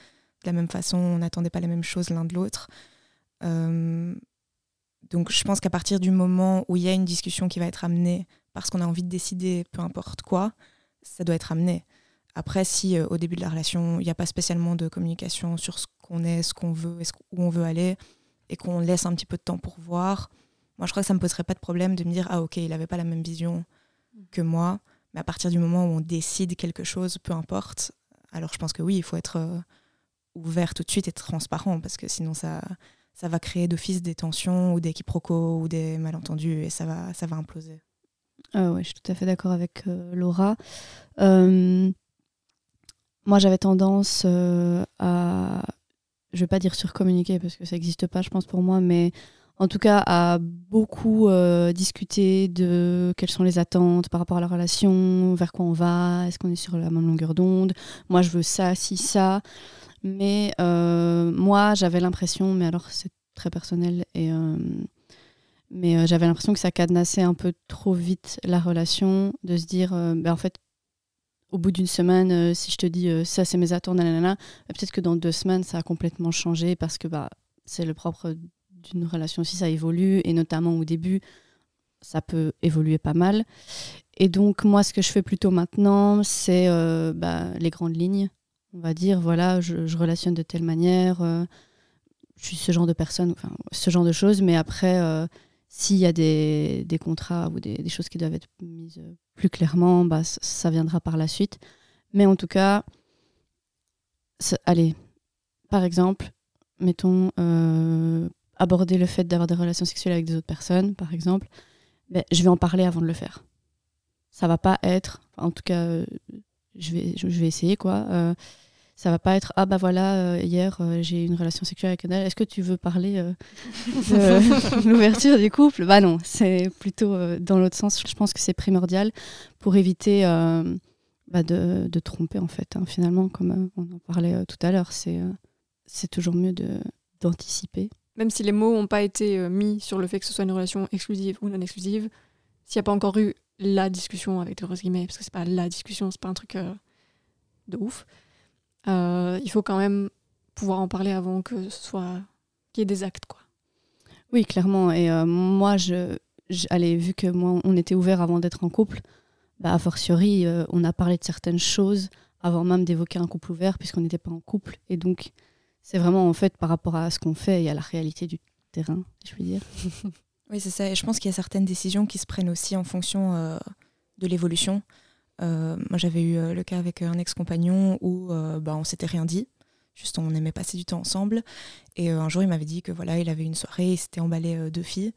de la même façon, on n'attendait pas la même chose l'un de l'autre. Euh, donc je pense qu'à partir du moment où il y a une discussion qui va être amenée parce qu'on a envie de décider peu importe quoi, ça doit être amené. Après, si euh, au début de la relation, il n'y a pas spécialement de communication sur ce qu'on est, ce qu'on veut, où on veut aller, et qu'on laisse un petit peu de temps pour voir, moi je crois que ça ne me poserait pas de problème de me dire, ah ok, il n'avait pas la même vision que moi, mais à partir du moment où on décide quelque chose, peu importe, alors je pense que oui, il faut être... Euh, ouvert tout de suite et transparent, parce que sinon ça, ça va créer d'office des tensions ou des quiproquos ou des malentendus et ça va, ça va imploser. Ah ouais, je suis tout à fait d'accord avec euh, Laura. Euh, moi, j'avais tendance euh, à, je vais pas dire surcommuniquer parce que ça n'existe pas, je pense pour moi, mais en tout cas à beaucoup discuter de quelles sont les attentes par rapport à la relation, vers quoi on va, est-ce qu'on est sur la même longueur d'onde. Moi, je veux ça, si ça. Mais euh, moi, j'avais l'impression, mais alors c'est très personnel, et, euh, mais euh, j'avais l'impression que ça cadenassait un peu trop vite la relation, de se dire, ben, en fait, au bout d'une semaine, si je te dis ça, c'est mes attentes, nanana, bah, peut-être que dans deux semaines, ça a complètement changé parce que bah, c'est le propre d'une relation si ça évolue, et notamment au début, ça peut évoluer pas mal. Et donc, moi, ce que je fais plutôt maintenant, c'est bah, les grandes lignes on va dire, voilà, je, relationne de telle manière, euh, je suis ce genre de personne, enfin, ce genre de choses, mais après, euh, s'il y a des, contrats ou des, choses qui doivent être mises plus clairement, bah, ça viendra par la suite. Mais en tout cas, allez, par exemple, mettons, euh, aborder le fait d'avoir des relations sexuelles avec des autres personnes, par exemple, ben, je vais en parler avant de le faire. Ça va pas être, en tout cas, je vais, je, vais essayer quoi. Euh, ça va pas être ah bah voilà euh, hier euh, j'ai eu une relation sexuelle avec un Est-ce que tu veux parler de l'ouverture du couple? Bah non, c'est plutôt dans l'autre sens. Je pense que c'est primordial pour éviter bah de, de, tromper en fait. Hein, finalement, comme on en parlait tout à l'heure, c'est c'est toujours mieux de d'anticiper. Même si les mots n'ont pas été mis sur le fait que ce soit une relation exclusive ou non exclusive, s'il n'y a pas encore eu la discussion avec des grosses guillemets, parce que c'est pas la discussion, c'est pas un truc euh, de ouf. Euh, il faut quand même pouvoir en parler avant que ce soit qu'il y ait des actes, quoi. Oui, clairement. Et euh, moi, je, allez, vu que moi, on était ouvert avant d'être en couple, bah, a fortiori, on a parlé de certaines choses avant même d'évoquer un couple ouvert, puisqu'on n'était pas en couple. Et donc, c'est vraiment en fait par rapport à ce qu'on fait et à la réalité du terrain, je veux dire. Oui, c'est ça. Et je pense qu'il y a certaines décisions qui se prennent aussi en fonction euh, de l'évolution. Euh, moi, j'avais eu euh, le cas avec un ex-compagnon où bah, on s'était rien dit. Juste, on aimait passer du temps ensemble. Et un jour, il m'avait dit que voilà, il avait une soirée, il s'était emballé deux filles.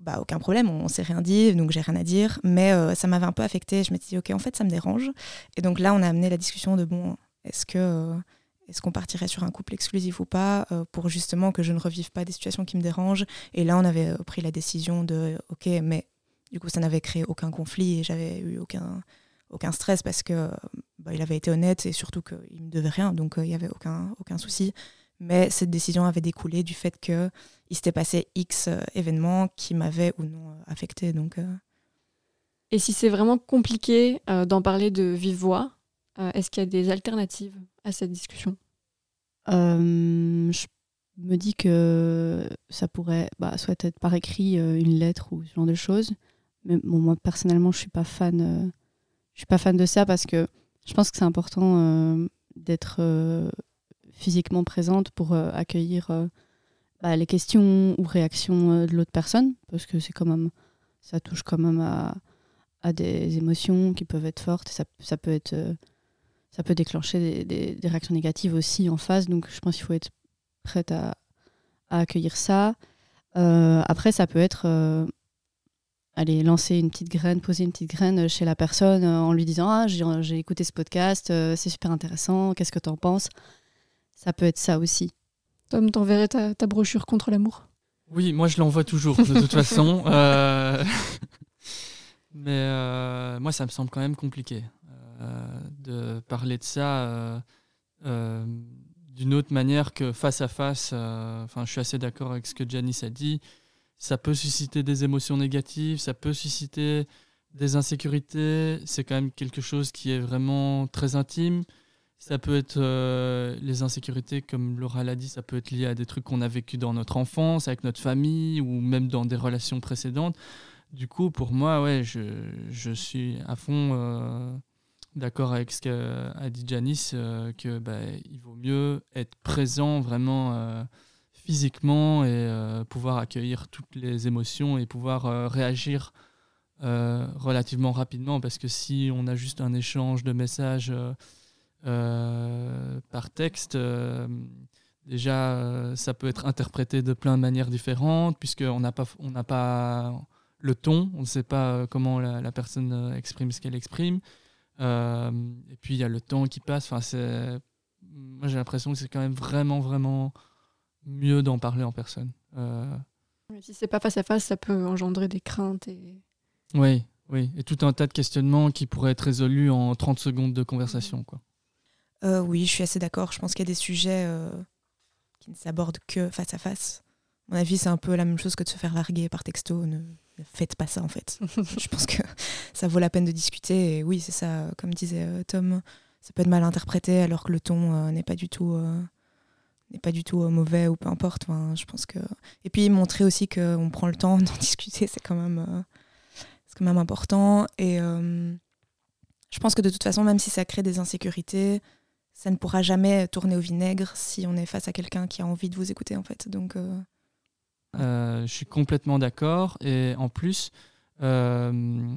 Bah, aucun problème, on, s'est rien dit, donc j'ai rien à dire. Mais ça m'avait un peu affecté. Je m'étais dit, ok, en fait, ça me dérange. Et donc là, on a amené la discussion de bon, est-ce que est-ce qu'on partirait sur un couple exclusif ou pas euh, pour justement que je ne revive pas des situations qui me dérangent? Et là, on avait euh, pris la décision de ok, mais du coup, ça n'avait créé aucun conflit et j'avais eu aucun aucun stress parce que bah, il avait été honnête et surtout qu'il me devait rien, donc euh, il n'y avait aucun aucun souci. Mais cette décision avait découlé du fait que il s'était passé X événements qui m'avaient ou non affecté. Donc et si c'est vraiment compliqué d'en parler de vive voix, est-ce qu'il y a des alternatives? À cette discussion? Euh, Je me dis que ça pourrait bah, soit être par écrit euh, une lettre ou ce genre de choses. Mais moi personnellement, je suis. Euh, suis pas fan de ça parce que je pense que c'est important d'être physiquement présente pour accueillir bah, les questions ou réactions de l'autre personne parce que c'est quand même ça touche quand même à, des émotions qui peuvent être fortes. Ça peut être ça peut déclencher des, des, réactions négatives aussi en face. Donc je pense qu'il faut être prête à, à accueillir ça. après, ça peut être aller lancer une petite graine, poser une petite graine chez la personne en lui disant Ah, j'ai écouté ce podcast, c'est super intéressant, qu'est-ce que tu en penses? Ça peut être ça aussi. Tom, t'enverrais ta, ta brochure contre l'amour? Oui, moi je l'envoie toujours, de toute façon. Mais moi, ça me semble quand même compliqué. Euh, de parler de ça euh, euh, d'une autre manière que face à face. Enfin, je suis assez d'accord avec ce que Janice a dit. Ça peut susciter des émotions négatives, ça peut susciter des insécurités. C'est quand même quelque chose qui est vraiment très intime. Ça peut être les insécurités, comme Laura l'a dit, ça peut être lié à des trucs qu'on a vécu dans notre enfance, avec notre famille ou même dans des relations précédentes. Du coup, pour moi, ouais, je, je suis à fond d'accord avec ce qu'a dit Janice, euh, que bah, il vaut mieux être présent vraiment euh, physiquement et euh, pouvoir accueillir toutes les émotions et pouvoir réagir relativement rapidement parce que si on a juste un échange de messages par texte, déjà ça peut être interprété de plein de manières différentes puisqu'on n'a pas, on n'a pas le ton, on ne sait pas comment la personne exprime ce qu'elle exprime. Euh, et puis il y a le temps qui passe. Enfin, c'est... Moi j'ai l'impression que c'est quand même vraiment, vraiment mieux d'en parler en personne. Euh... Si c'est pas face à face, ça peut engendrer des craintes. Et... Oui, oui. Et tout un tas de questionnements qui pourraient être résolus en 30 secondes de conversation. Quoi. Euh, oui, je suis assez d'accord. Je pense qu'il y a des sujets euh, qui ne s'abordent que face à face. À mon avis, c'est un peu la même chose que de se faire larguer par texto. Ne faites pas ça en fait. je pense que ça vaut la peine de discuter. Et oui, c'est ça, comme disait euh, Tom, ça peut être mal interprété alors que le ton euh, n'est pas du tout euh, n'est pas du tout mauvais ou peu importe. je pense que et puis montrer aussi qu'on prend le temps d'en discuter, c'est quand même c'est quand même important. Et je pense que de toute façon, même si ça crée des insécurités, ça ne pourra jamais tourner au vinaigre si on est face à quelqu'un qui a envie de vous écouter en fait. Donc euh, je suis complètement d'accord. Et en plus, euh,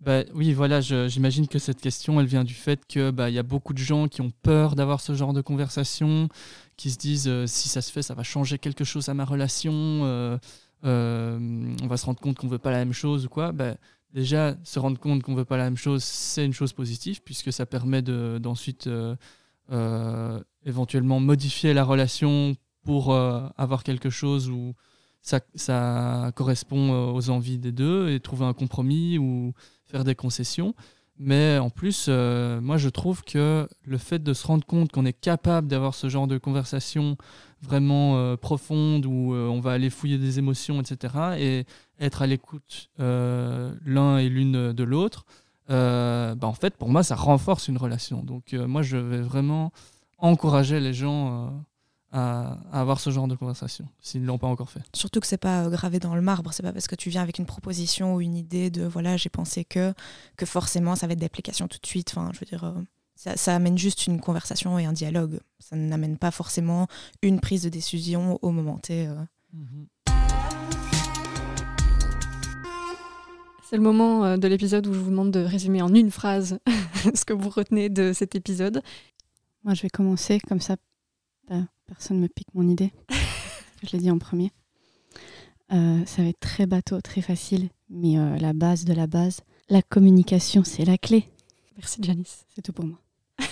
bah, oui, voilà, j'imagine que cette question, elle vient du fait qu'il bah, y a beaucoup de gens qui ont peur d'avoir ce genre de conversation, qui se disent euh, si ça se fait, ça va changer quelque chose à ma relation, on va se rendre compte qu'on veut pas la même chose ou quoi. Bah, déjà, se rendre compte qu'on veut pas la même chose, c'est une chose positive, puisque ça permet d'ensuite éventuellement modifier la relation pour avoir quelque chose où ça, correspond euh, aux envies des deux et trouver un compromis ou faire des concessions. Mais en plus, euh, moi, je trouve que le fait de se rendre compte qu'on est capable d'avoir ce genre de conversation vraiment euh, profonde où on va aller fouiller des émotions, etc., et être à l'écoute l'un et l'une de l'autre, bah, en fait, pour moi, ça renforce une relation. Donc, moi, je vais vraiment encourager les gens à, avoir ce genre de conversation s'ils ne l'ont pas encore fait. Surtout que c'est pas euh, gravé dans le marbre, c'est pas parce que tu viens avec une proposition ou une idée de voilà j'ai pensé que que forcément ça va être d'application tout de suite. Enfin, je veux dire, euh, ça, ça, amène juste une conversation et un dialogue. Ça n'amène pas forcément une prise de décision au moment T. Euh. Mhm. C'est le moment de l'épisode où je vous demande de résumer en une phrase ce que vous retenez de cet épisode. Moi, je vais commencer comme ça. Personne ne me pique mon idée. je l'ai dit en premier. Euh, ça va être très bateau, très facile, mais euh, la base de la base, la communication, c'est la clé. Merci Janice. C'est tout pour moi.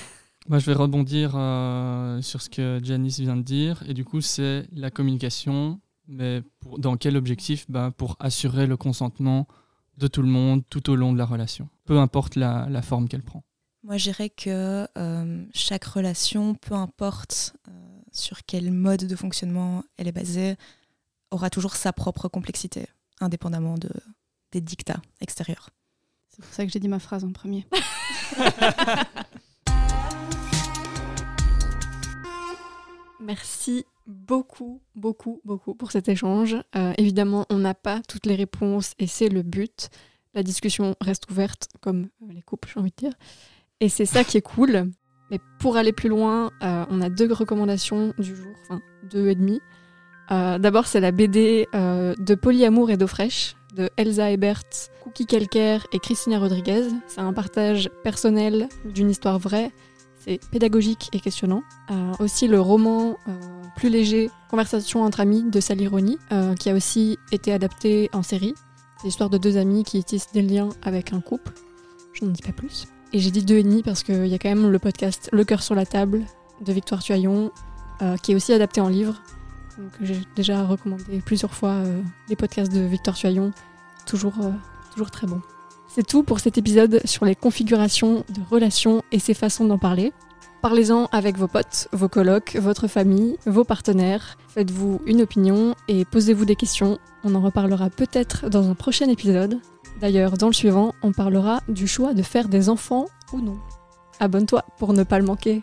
Moi, je vais rebondir euh, sur ce que Janice vient de dire. Et du coup, c'est la communication, mais pour, dans quel objectif? Ben, Pour assurer le consentement de tout le monde tout au long de la relation, peu importe la, la forme qu'elle prend. Moi, je dirais que chaque relation, peu importe sur quel mode de fonctionnement elle est basée, aura toujours sa propre complexité, indépendamment de, des dictats extérieurs. C'est pour ça que j'ai dit ma phrase en premier. Merci beaucoup, beaucoup, beaucoup pour cet échange. Euh, évidemment, on n'a pas toutes les réponses et c'est le but. La discussion reste ouverte, comme les couples, j'ai envie de dire. Et c'est ça qui est cool. Mais pour aller plus loin, euh, on a deux recommandations du jour, enfin deux et demi. Euh, d'abord, c'est la BD euh, de Polyamour et d'eau fraîche de Elsa Ebert, Cookie Calcaire et Christina Rodriguez. C'est un partage personnel d'une histoire vraie. C'est pédagogique et questionnant. aussi le roman plus léger, Conversation entre amis de Sally qui a aussi été adapté en série. C'est l'histoire de deux amis qui tissent des liens avec un couple. Je n'en dis pas plus. Et j'ai dit deux et demi parce qu'il y a quand même le podcast Le cœur sur la table de Victoire Tuaillon, euh, qui est aussi adapté en livre. Donc j'ai déjà recommandé plusieurs fois euh, les podcasts de Victoire Tuaillon. Toujours, toujours très bon. C'est tout pour cet épisode sur les configurations de relations et ses façons d'en parler. Parlez-en avec vos potes, vos colocs, votre famille, vos partenaires. Faites-vous une opinion et posez-vous des questions. On en reparlera peut-être dans un prochain épisode. D'ailleurs, dans le suivant, on parlera du choix de faire des enfants ou non. Abonne-toi pour ne pas le manquer.